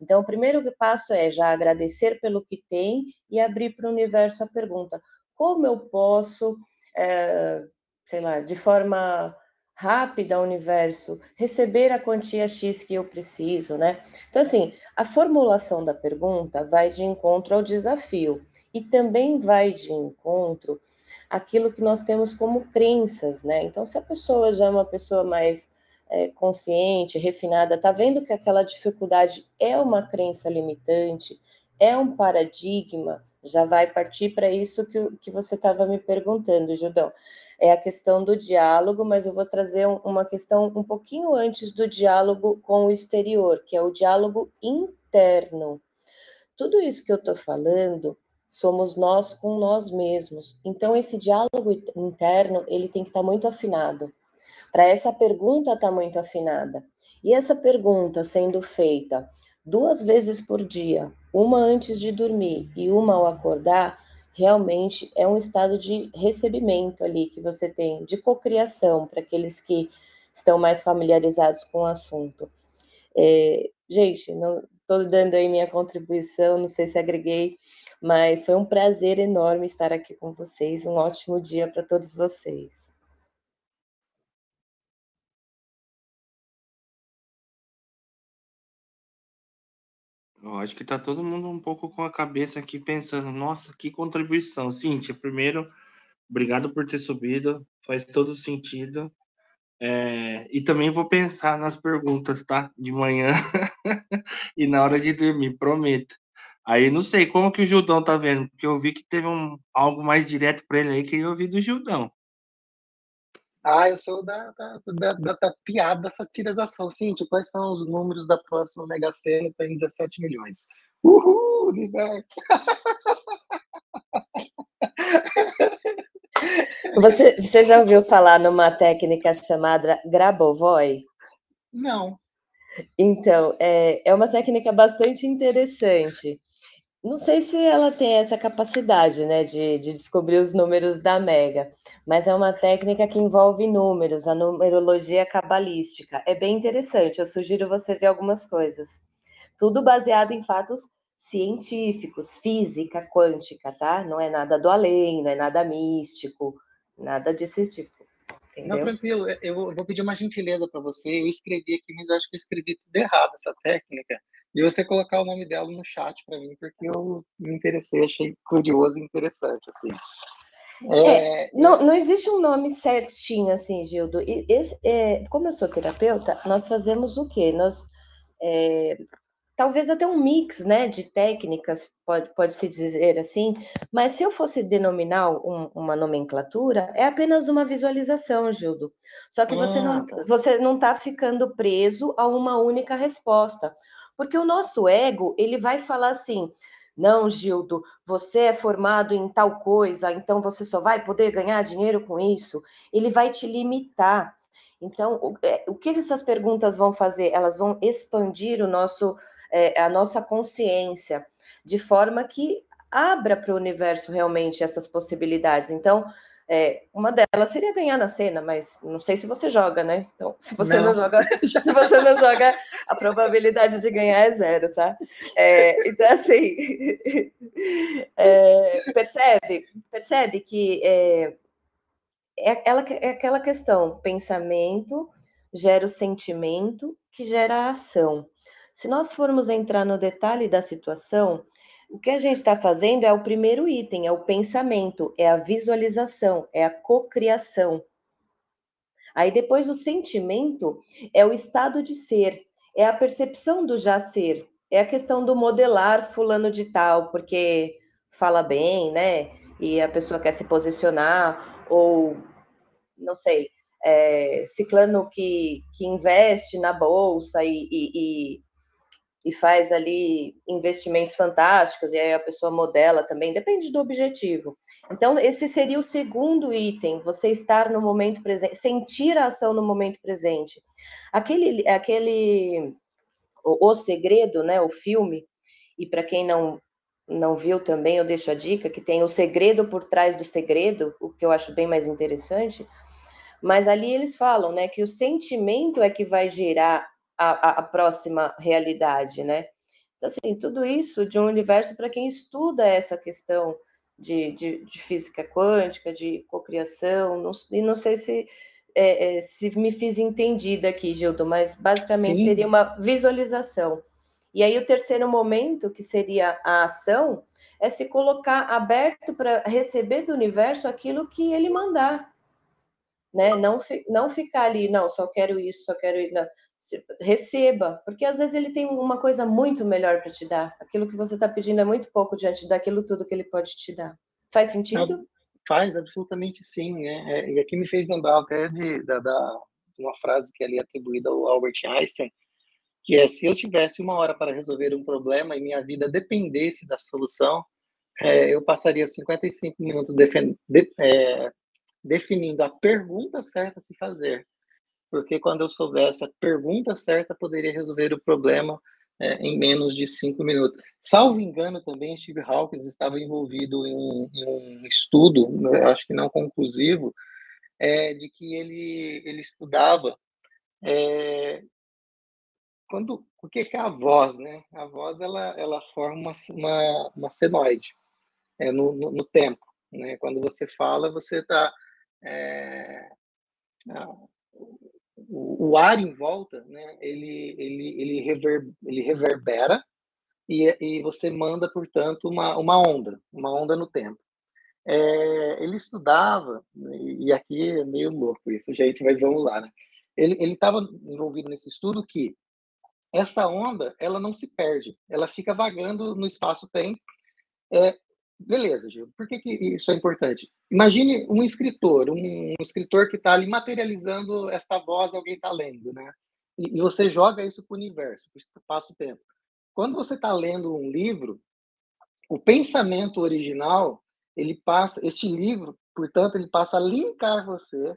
então, o primeiro passo é já agradecer pelo que tem e abrir para o universo a pergunta: como eu posso, é, sei lá, de forma rápida ao universo, receber a quantia X que eu preciso, né? Então, assim, a formulação da pergunta vai de encontro ao desafio e também vai de encontro aquilo que nós temos como crenças, né? Então, se a pessoa já é uma pessoa mais é, consciente, refinada, está vendo que aquela dificuldade é uma crença limitante, é um paradigma, já vai partir para isso que, que você estava me perguntando, Judão. É a questão do diálogo, mas eu vou trazer um, uma questão um pouquinho antes do diálogo com o exterior, que é o diálogo interno. Tudo isso que eu estou falando somos nós com nós mesmos. Então, esse diálogo interno, ele tem que estar tá muito afinado. Para essa pergunta estar tá muito afinada. E essa pergunta sendo feita duas vezes por dia, uma antes de dormir e uma ao acordar, realmente é um estado de recebimento ali que você tem, de cocriação para aqueles que estão mais familiarizados com o assunto. É, gente, estou dando aí minha contribuição, não sei se agreguei, mas foi um prazer enorme estar aqui com vocês. Um ótimo dia para todos vocês. Eu acho que tá todo mundo um pouco com a cabeça aqui pensando, nossa, que contribuição. Cíntia, primeiro, obrigado por ter subido, faz todo sentido. É, e também vou pensar nas perguntas, tá? De manhã e na hora de dormir, prometo. Aí não sei como que o Gildão tá vendo, porque eu vi que teve um, algo mais direto para ele aí que eu ouvi do Gildão. Ah, eu sou da, da, da, da, da piada, da satirização. Cintia, quais são os números da próxima Mega Sena? Tem 17 milhões. Uhul, universo! Você, você já ouviu falar numa técnica chamada Grabovoi? Não. Então, é, é uma técnica bastante interessante. Não sei se ela tem essa capacidade, né, de, de descobrir os números da Mega, mas é uma técnica que envolve números, a numerologia cabalística. É bem interessante, eu sugiro você ver algumas coisas. Tudo baseado em fatos científicos, física quântica, tá? Não é nada do além, não é nada místico, nada desse tipo. Entendeu? Não, tranquilo, eu vou pedir uma gentileza para você. Eu escrevi aqui, mas eu acho que eu escrevi tudo errado, essa técnica de você colocar o nome dela no chat para mim, porque eu me interessei, achei curioso e interessante, assim. É, é, não, não existe um nome certinho, assim, Gildo. Esse, é, como eu sou terapeuta, nós fazemos o quê? Nós, é, talvez até um mix, né, de técnicas, pode, pode se dizer assim, mas se eu fosse denominar um, uma nomenclatura, é apenas uma visualização, Gildo. Só que você não ah, tá. você não está ficando preso a uma única resposta. Porque o nosso ego, ele vai falar assim: não, Gildo, você é formado em tal coisa, então você só vai poder ganhar dinheiro com isso. Ele vai te limitar. Então, o, é, o que essas perguntas vão fazer? Elas vão expandir o nosso, é, a nossa consciência, de forma que abra para o universo realmente essas possibilidades. Então, é, uma delas seria ganhar na cena, mas não sei se você joga, né? Então, se você não, não joga, se você não joga, a probabilidade de ganhar é zero, tá? É, então, assim, é, percebe, percebe que é, é, aquela, é aquela questão: pensamento gera o sentimento que gera a ação. Se nós formos entrar no detalhe da situação, o que a gente está fazendo é o primeiro item, é o pensamento, é a visualização, é a cocriação. Aí depois o sentimento é o estado de ser, é a percepção do já ser, é a questão do modelar fulano de tal, porque fala bem, né? E a pessoa quer se posicionar, ou não sei, é, ciclano que, que investe na bolsa e, e, e e faz ali investimentos fantásticos, e aí a pessoa modela também, depende do objetivo. Então, esse seria o segundo item, você estar no momento presente, sentir a ação no momento presente. Aquele, aquele o, o Segredo, né, o filme, e para quem não não viu também, eu deixo a dica que tem o segredo por trás do segredo, o que eu acho bem mais interessante. Mas ali eles falam, né, que o sentimento é que vai gerar a, a, próxima realidade, né? Então, assim, tudo isso de um universo para quem estuda essa questão de, de, de física quântica, de cocriação, não, e não sei se, é, é, se me fiz entendida aqui, Gildo, mas basicamente Sim. seria uma visualização. E aí o terceiro momento, que seria a ação, é se colocar aberto para receber do universo aquilo que ele mandar. né? Não, não ficar ali, não, só quero isso, só quero ir. Não. Receba, porque às vezes ele tem uma coisa muito melhor para te dar. Aquilo que você está pedindo é muito pouco diante daquilo tudo que ele pode te dar. Faz sentido? Faz, absolutamente sim. Né? É, e aqui me fez lembrar até de, da, da, uma frase que é ali atribuída ao Albert Einstein, que é se eu tivesse uma hora para resolver um problema e minha vida dependesse da solução, é, eu passaria 55 minutos de, é, definindo a pergunta certa a se fazer. Porque quando eu soubesse a pergunta certa, poderia resolver o problema é, em menos de cinco minutos. Salvo engano, também Steve Hawkins estava envolvido em, em um estudo, acho que não conclusivo, é, de que ele, ele estudava é, quando o que é a voz, né? A voz ela, ela forma uma, uma, uma senoide é, no, no, no, tempo, né? Quando você fala, você está é, o, ar em volta, né? Ele ele ele, rever, ele reverbera e, e você manda, portanto, uma, uma onda, uma onda no tempo. É, ele estudava, e aqui é meio louco isso, gente, mas vamos lá, né? Ele estava envolvido nesse estudo que essa onda ela não se perde, ela fica vagando no espaço-tempo. É, beleza, Gil, por que, que isso é importante? Imagine um escritor, um, escritor que está ali materializando esta voz, alguém está lendo, né? E, e, você joga isso para o universo, para o espaço-tempo. Quando você está lendo um livro, o pensamento original, ele passa, este livro, portanto, ele passa a linkar você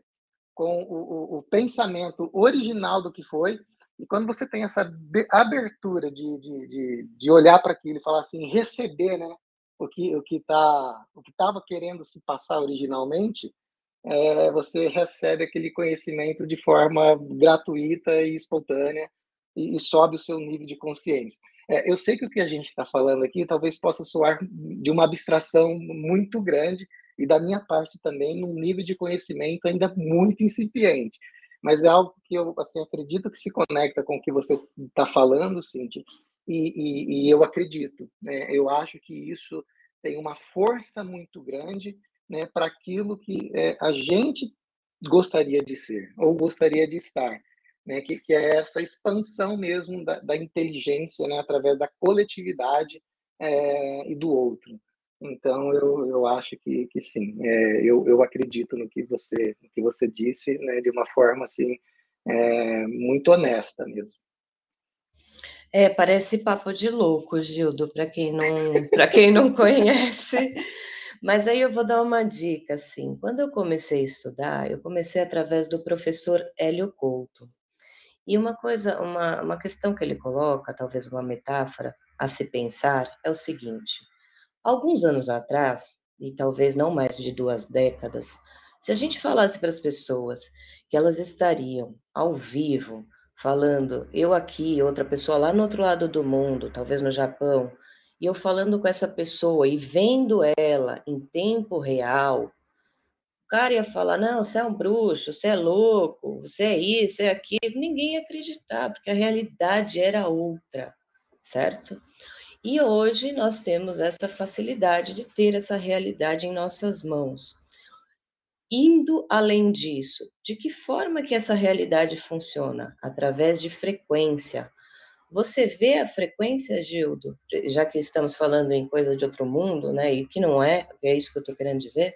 com o, o, o pensamento original do que foi e quando você tem essa abertura de, de, de, de olhar para aquilo e falar assim, receber né, o que o que tá, o que estava querendo se passar originalmente, é, você recebe aquele conhecimento de forma gratuita e espontânea e, e sobe o seu nível de consciência. É, eu sei que o que a gente está falando aqui talvez possa soar de uma abstração muito grande e da minha parte também num nível de conhecimento ainda muito incipiente mas é algo que eu assim acredito que se conecta com o que você está falando, Cintia, e, e, e, eu acredito, né? Eu acho que isso tem uma força muito grande, né, para aquilo que é, a gente gostaria de ser ou gostaria de estar, né? Que, que é essa expansão mesmo da, da inteligência, né, através da coletividade é, e do outro. Então, eu, eu acho que, que sim, é, eu, eu acredito no que você, no que você disse, né, de uma forma assim, é, muito honesta mesmo. É, parece papo de louco, Gildo, para quem não, para quem não conhece. Mas aí eu vou dar uma dica, assim. Quando eu comecei a estudar, eu comecei através do professor Hélio Couto. E uma coisa, uma, uma questão que ele coloca, talvez uma metáfora a se pensar, é o seguinte: Alguns anos atrás, e talvez não mais de duas décadas, se a gente falasse para as pessoas que elas estariam ao vivo falando, eu aqui, outra pessoa lá no outro lado do mundo, talvez no Japão, e eu falando com essa pessoa e vendo ela em tempo real, o cara ia falar: não, você é um bruxo, você é louco, você é isso, você é aquilo. Ninguém ia acreditar, porque a realidade era outra, certo? E hoje nós temos essa facilidade de ter essa realidade em nossas mãos. Indo além disso, de que forma que essa realidade funciona? Através de frequência. Você vê a frequência, Gildo, já que estamos falando em coisa de outro mundo, né? E que não é, é isso que eu estou querendo dizer.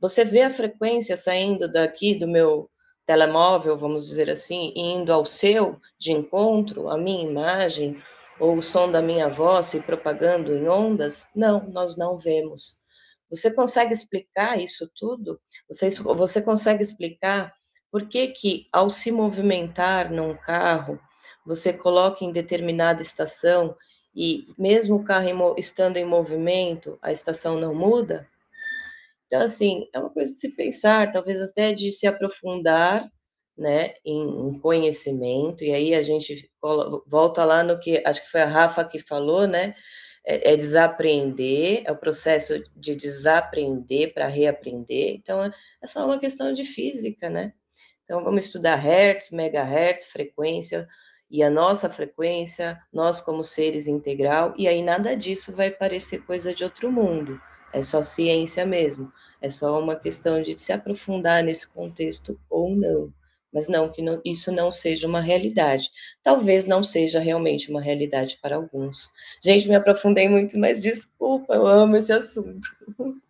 Você vê a frequência saindo daqui do meu telemóvel, vamos dizer assim, indo ao seu de encontro, a minha imagem, ou o som da minha voz se propagando em ondas? Não, nós não vemos. Você consegue explicar isso tudo? Você, você consegue explicar por que que ao se movimentar num carro, você coloca em determinada estação e mesmo o carro estando em movimento, a estação não muda? Então, assim, é uma coisa de se pensar, talvez até de se aprofundar né, em, conhecimento, e aí a gente volta lá no que acho que foi a Rafa que falou, né? É, é desaprender, é o processo de desaprender para reaprender. Então, é, é só uma questão de física, né? Então, vamos estudar hertz, megahertz, frequência, e a nossa frequência, nós como seres integral, e aí nada disso vai parecer coisa de outro mundo, é só ciência mesmo. É só uma questão de se aprofundar nesse contexto ou não. Mas não que não, isso não seja uma realidade. Talvez não seja realmente uma realidade para alguns. Gente, me aprofundei muito, mas desculpa, eu amo esse assunto.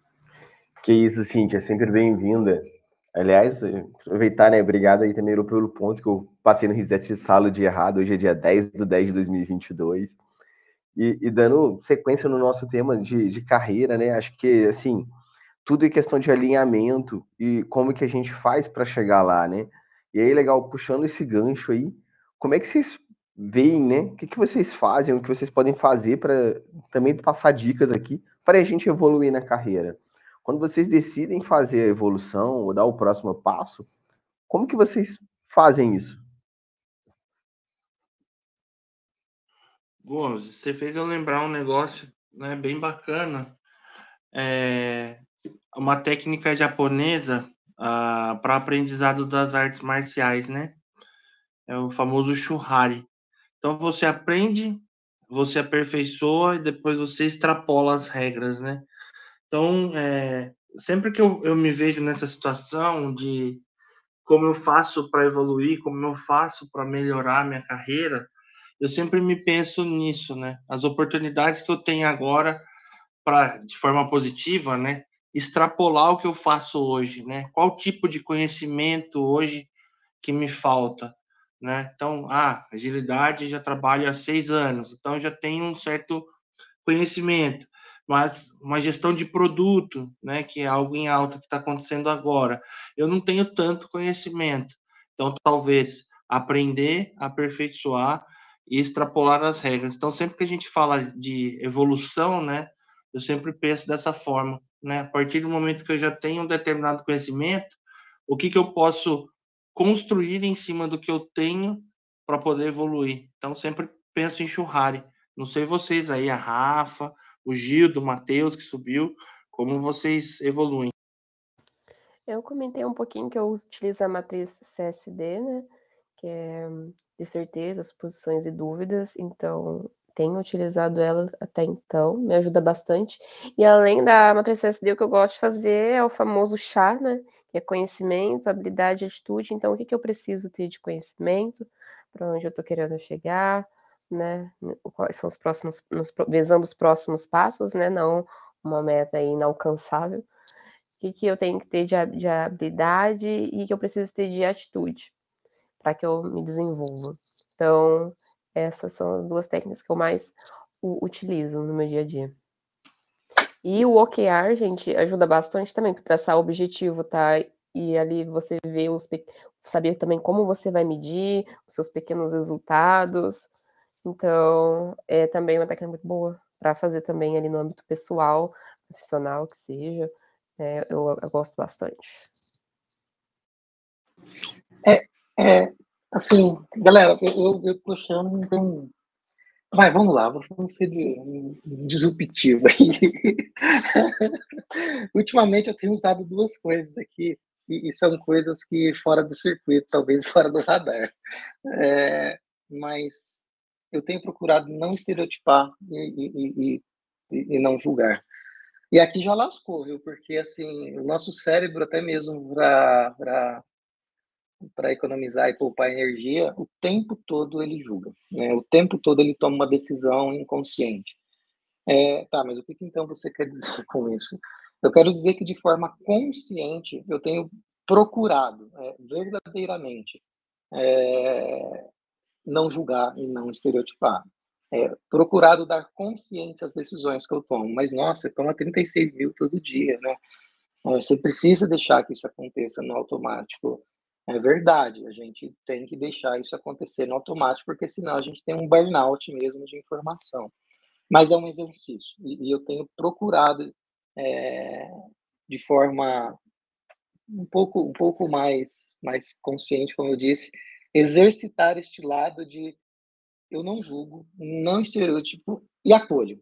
Que isso, Cíntia, sempre bem-vinda. Aliás, aproveitar, né? Obrigado aí também pelo ponto que eu passei no reset de sala de errado. Hoje é dia 10 de 10 de 2022. E, e dando sequência no nosso tema de, de carreira, né? Acho que, assim, tudo é questão de alinhamento e como que a gente faz para chegar lá, né? E aí, legal, puxando esse gancho aí, como é que vocês veem, né? O que, que vocês fazem, o que vocês podem fazer para também passar dicas aqui para a gente evoluir na carreira? Quando vocês decidem fazer a evolução ou dar o próximo passo, como que vocês fazem isso? Bom, você fez eu lembrar um negócio né, bem bacana. É uma técnica japonesa uh, para aprendizado das artes marciais, né? É o famoso Shuhari. Então você aprende, você aperfeiçoa e depois você extrapola as regras, né? Então, é, sempre que eu, eu me vejo nessa situação de como eu faço para evoluir, como eu faço para melhorar minha carreira, eu sempre me penso nisso, né? As oportunidades que eu tenho agora para, de forma positiva, né? Extrapolar o que eu faço hoje, né? Qual tipo de conhecimento hoje que me falta, né? Então, ah, agilidade já trabalho há seis anos, então já tenho um certo conhecimento mas uma gestão de produto, né, que é algo em alta que está acontecendo agora, eu não tenho tanto conhecimento. Então, talvez aprender, aperfeiçoar e extrapolar as regras. Então, sempre que a gente fala de evolução, né, eu sempre penso dessa forma, né? A partir do momento que eu já tenho um determinado conhecimento, o que que eu posso construir em cima do que eu tenho para poder evoluir. Então, sempre penso em churrari. Não sei vocês aí, a Rafa, o Gil, do Matheus, que subiu, como vocês evoluem? Eu comentei um pouquinho que eu utilizo a matriz CSD, né? Que é de certeza, suposições e dúvidas, então tenho utilizado ela até então, me ajuda bastante. E além da matriz CSD, o que eu gosto de fazer é o famoso chá, né? Que é conhecimento, habilidade, atitude. Então, o que, que eu preciso ter de conhecimento? Para onde eu estou querendo chegar? né? Quais são os próximos, nos, visando os próximos passos, né? Não uma meta inalcançável. O que, que eu tenho que ter de, de habilidade e que eu preciso ter de atitude para que eu me desenvolva. Então, essas são as duas técnicas que eu mais utilizo no meu dia a dia. E o OKR, gente, ajuda bastante também para traçar o objetivo, tá? E ali você vê os saber também como você vai medir os seus pequenos resultados, então, é também uma técnica muito boa para fazer também ali no âmbito pessoal, profissional, que seja. É, eu, eu, gosto bastante. É, é assim, galera, eu, eu tô achando, então. Vai, vamos lá, vamos ser disruptivo aí. Ultimamente eu tenho usado duas coisas aqui, e, e, são coisas que fora do circuito, talvez fora do radar. É, mas eu tenho procurado não estereotipar e, e, e, não julgar. E aqui já lascou, viu? Porque assim, o nosso cérebro, até mesmo para para economizar e poupar energia, o tempo todo ele julga, né? O tempo todo ele toma uma decisão inconsciente. É, tá, mas o que então você quer dizer com isso? Eu quero dizer que de forma consciente eu tenho procurado é, verdadeiramente é, não julgar e não estereotipar. É, procurado dar consciência às decisões que eu tomo. Mas, nossa, você toma 36 mil todo dia, né? É, você precisa deixar que isso aconteça no automático. É verdade, a gente tem que deixar isso acontecer no automático, porque senão a gente tem um burnout mesmo de informação. Mas é um exercício, e, e eu tenho procurado é, de forma um pouco, um pouco mais, mais consciente, como eu disse, exercitar este lado de eu não julgo, não estereotipo e acolho.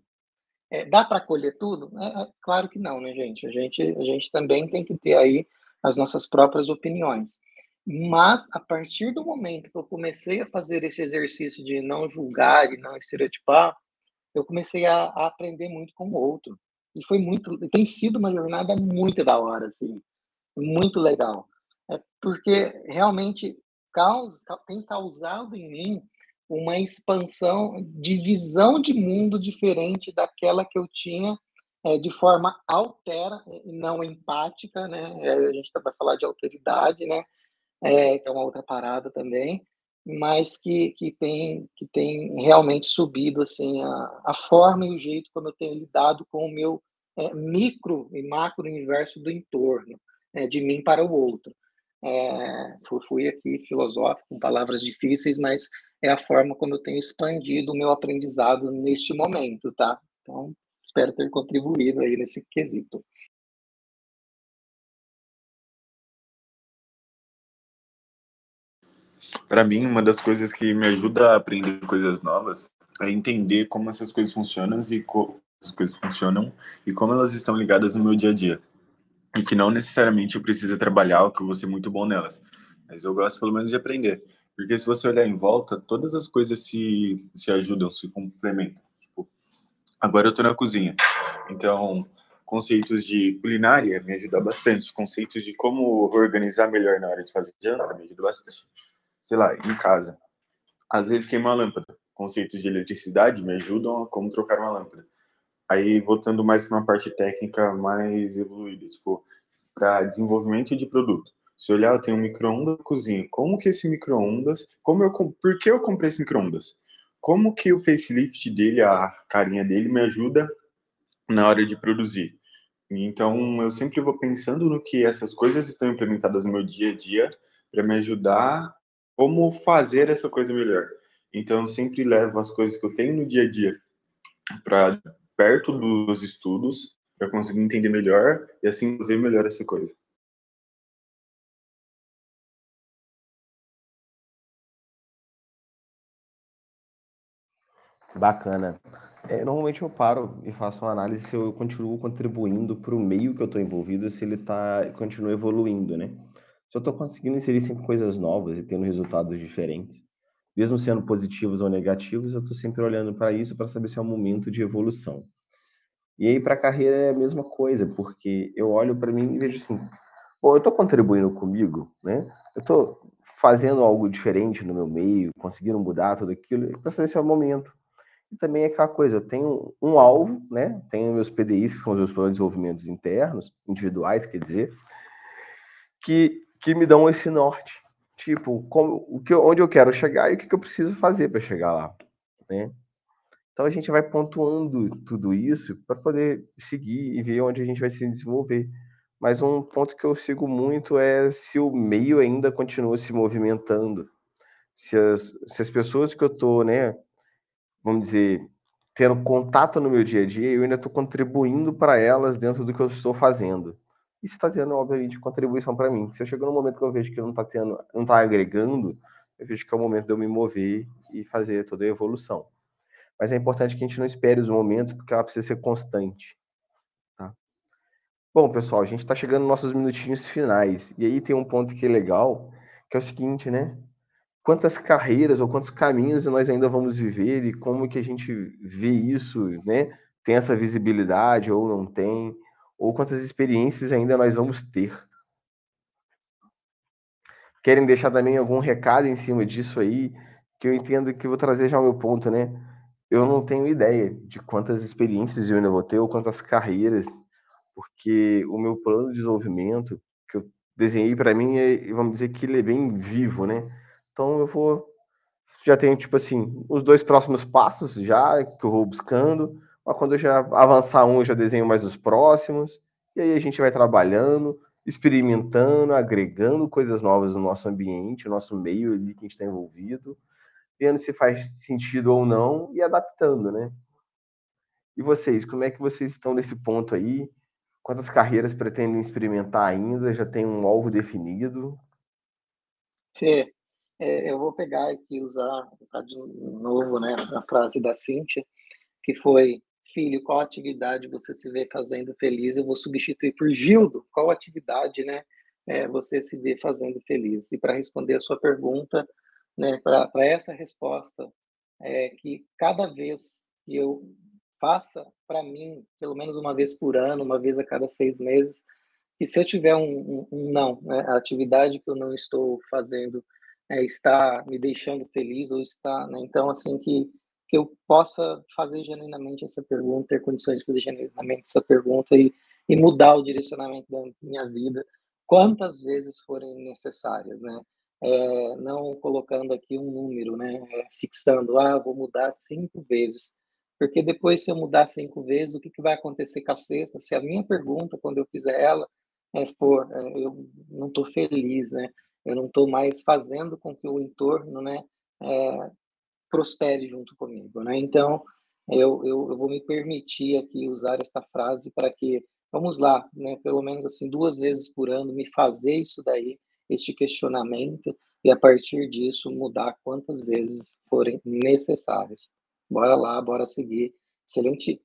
É, dá para acolher tudo? É, é, claro que não, né, gente? A, gente? a gente também tem que ter aí as nossas próprias opiniões. Mas, a partir do momento que eu comecei a fazer esse exercício de não julgar e não estereotipar, eu comecei a, a aprender muito com o outro. e foi muito, tem sido uma jornada muito da hora, assim, muito legal. É porque realmente causa, tem causado em mim uma expansão de visão de mundo diferente daquela que eu tinha é, de forma altera e não empática, né? É, a gente vai falar de alteridade, né? É, que é uma outra parada também, mas que, que, tem, que tem realmente subido assim a, a forma e o jeito como eu tenho lidado com o meu é, micro e macro universo do entorno, é, de mim para o outro. É, fui aqui filosófico, com palavras difíceis, mas é a forma como eu tenho expandido o meu aprendizado neste momento, tá? Então, espero ter contribuído aí nesse quesito. Para mim, uma das coisas que me ajuda a aprender coisas novas é entender como essas coisas funcionam e as coisas funcionam e como elas estão ligadas no meu dia a dia. E que não necessariamente eu preciso trabalhar ou que eu vou ser muito bom nelas. Mas eu gosto pelo menos de aprender. Porque se você olhar em volta, todas as coisas se, se ajudam, se complementam. Tipo, agora eu estou na cozinha. Então, conceitos de culinária me ajudam bastante. Conceitos de como organizar melhor na hora de fazer janta me ajudam bastante. Sei lá, em casa. Às vezes queima a lâmpada. Conceitos de eletricidade me ajudam a como trocar uma lâmpada. Aí, voltando mais para uma parte técnica mais evoluída, tipo, para desenvolvimento de produto se olhar, eu tenho um micro-ondas na cozinha. Como que esse micro-ondas, como eu, por que eu comprei esse micro-ondas? Como que o facelift dele, a carinha dele, me ajuda na hora de produzir? Então, eu sempre vou pensando no que essas coisas estão implementadas no meu dia a dia para me ajudar como fazer essa coisa melhor. Então, eu sempre levo as coisas que eu tenho no dia a dia para perto dos estudos para conseguir entender melhor e assim fazer melhor essa coisa. Bacana. É, normalmente eu paro e faço uma análise se eu continuo contribuindo para o meio que eu estou envolvido, se ele tá, continua evoluindo, né? Eu estou conseguindo inserir sempre coisas novas e tendo resultados diferentes, mesmo sendo positivos ou negativos, eu estou sempre olhando para isso para saber se é um momento de evolução. E aí para a carreira é a mesma coisa, porque eu olho para mim e vejo assim, pô, eu estou contribuindo comigo, né? Eu estou fazendo algo diferente no meu meio, conseguindo mudar tudo aquilo, para saber se é o momento. E também é aquela coisa, eu tenho um alvo, né? Tenho meus PDIs, que são os meus planos de desenvolvimento internos, individuais, quer dizer, que, que me dão esse norte. Tipo, como, o que, onde eu quero chegar e o que, que eu preciso fazer para chegar lá, né? Então a gente vai pontuando tudo isso para poder seguir e ver onde a gente vai se desenvolver. Mas um ponto que eu sigo muito é se o meio ainda continua se movimentando. Se as, se as pessoas que eu estou, né, vamos dizer, tendo contato no meu dia a dia, eu ainda estou contribuindo para elas dentro do que eu estou fazendo. Isso está tendo, obviamente, contribuição para mim. Se eu chegar no momento que eu vejo que não está tendo, não está agregando, eu vejo que é o momento de eu me mover e fazer toda a evolução. Mas é importante que a gente não espere os momentos, porque ela precisa ser constante. Tá? Bom, pessoal, a gente está chegando nos nossos minutinhos finais. E aí tem um ponto que é legal, que é o seguinte, né? quantas carreiras ou quantos caminhos nós ainda vamos viver e como que a gente vê isso, né? Tem essa visibilidade ou não tem, ou quantas experiências ainda nós vamos ter. Querem deixar também algum recado em cima disso aí, que eu entendo que vou trazer já o meu ponto, né? Eu não tenho ideia de quantas experiências eu ainda vou ter ou quantas carreiras, porque o meu plano de desenvolvimento que eu desenhei para mim é, vamos dizer que ele é bem vivo, né? Então eu vou já tenho tipo assim os dois próximos passos já que eu vou buscando, mas quando eu já avançar um, eu já desenho mais os próximos e aí a gente vai trabalhando, experimentando, agregando coisas novas no nosso ambiente, no nosso meio ali que a gente está envolvido, vendo se faz sentido ou não e adaptando, né? E vocês, como é que vocês estão nesse ponto aí? Quantas carreiras pretendem experimentar ainda? Já tem um alvo definido? Fê, é, eu vou pegar aqui e usar, usar de novo né, a frase da Cíntia, que foi: Filho, qual atividade você se vê fazendo feliz? Eu vou substituir por Gildo. Qual atividade né, é, você se vê fazendo feliz? E para responder a sua pergunta, né, para essa resposta, é que cada vez que eu faça para mim, pelo menos uma vez por ano, uma vez a cada seis meses, e se eu tiver um, um, um não, né, a atividade que eu não estou fazendo é, está me deixando feliz ou está, né, então assim que que eu possa fazer genuinamente essa pergunta, ter condições de fazer genuinamente essa pergunta e, e mudar o direcionamento da minha vida quantas vezes forem necessárias, né? É, não colocando aqui um número, né? É, fixando, ah, vou mudar cinco vezes. Porque depois, se eu mudar cinco vezes, o que, que vai acontecer com a sexta? Se a minha pergunta, quando eu fizer ela, é, for, é, eu não estou feliz, né? Eu não estou mais fazendo com que o entorno, né? Prospere junto comigo, né? Então, eu, eu, eu, vou me permitir aqui usar esta frase para que, vamos lá, né? Pelo menos assim, duas vezes por ano, me fazer isso daí, este questionamento, e a partir disso mudar quantas vezes forem necessárias. Bora lá, bora seguir. Excelente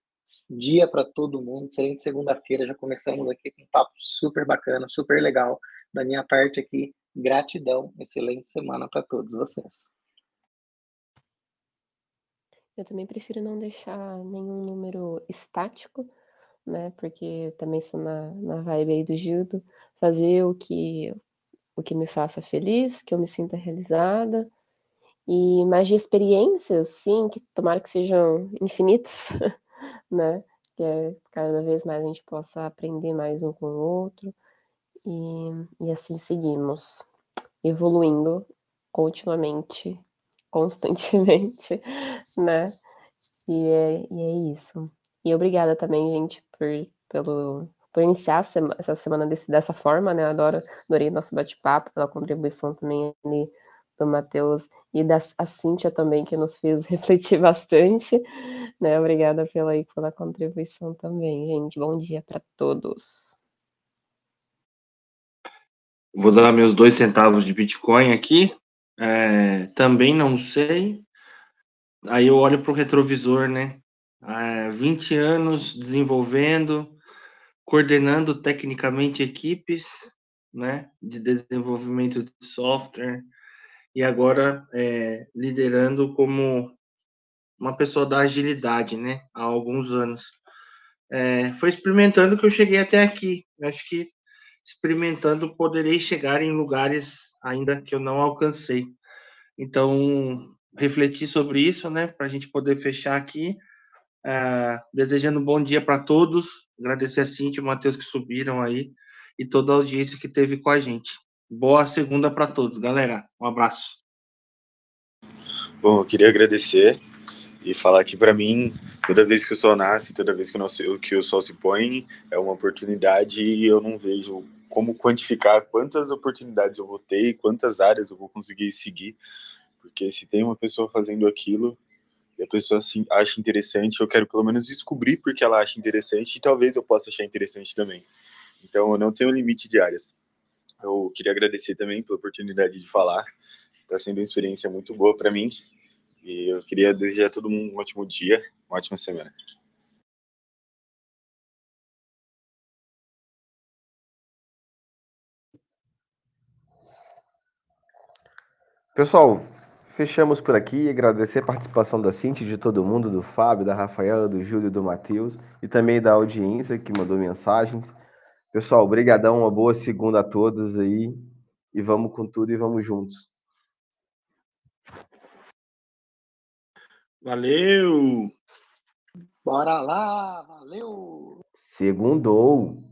dia para todo mundo, excelente segunda-feira. Já começamos aqui com um papo super bacana, super legal. Da minha parte aqui, gratidão, excelente semana para todos vocês. Eu também prefiro não deixar nenhum número estático, né? Porque eu também sou na, na vibe aí do judo, fazer o que o que me faça feliz, que eu me sinta realizada, e mais de experiências, sim, que tomara que sejam infinitas, né? Que é, cada vez mais a gente possa aprender mais um com o outro. E, e assim seguimos, evoluindo continuamente, constantemente, né? E é, e é isso. E obrigada também, gente, por, pelo, por iniciar essa semana desse, dessa forma, né? Adoro, adorei o nosso bate-papo, pela contribuição também ali do Matheus e da a Cíntia também, que nos fez refletir bastante. Né? Obrigada pela, pela contribuição também, gente. Bom dia para todos. Vou dar meus dois centavos de Bitcoin aqui. É, também não sei. Aí eu olho para o retrovisor, né? É, 20 anos desenvolvendo, coordenando tecnicamente equipes, né? De desenvolvimento de software, e agora é, liderando como uma pessoa da agilidade, né? Há alguns anos. É, foi experimentando que eu cheguei até aqui. Eu acho que experimentando poderei chegar em lugares ainda que eu não alcancei. Então, refletir sobre isso, né? Para a gente poder fechar aqui. É, desejando um bom dia para todos. Agradecer a Cintia e o Matheus que subiram aí e toda a audiência que teve com a gente. Boa segunda para todos, galera. Um abraço. Bom, eu queria agradecer e falar que para mim, toda vez que o sol nasce, toda vez que o, que o sol se põe, é uma oportunidade e eu não vejo como quantificar quantas oportunidades eu vou ter e quantas áreas eu vou conseguir seguir, porque se tem uma pessoa fazendo aquilo e a pessoa assim, acha interessante, eu quero pelo menos descobrir porque ela acha interessante e talvez eu possa achar interessante também. Então, eu não tenho limite de áreas. Eu queria agradecer também pela oportunidade de falar. Está sendo uma experiência muito boa para mim. E eu queria desejar a todo mundo um ótimo dia, uma ótima semana. Pessoal, fechamos por aqui. Agradecer a participação da Cintia, de todo mundo, do Fábio, da Rafaela, do Júlio, do Matheus e também da audiência que mandou mensagens. Pessoal, brigadão, uma boa segunda a todos aí. E vamos com tudo e vamos juntos. Valeu! Bora lá, valeu! Segundou!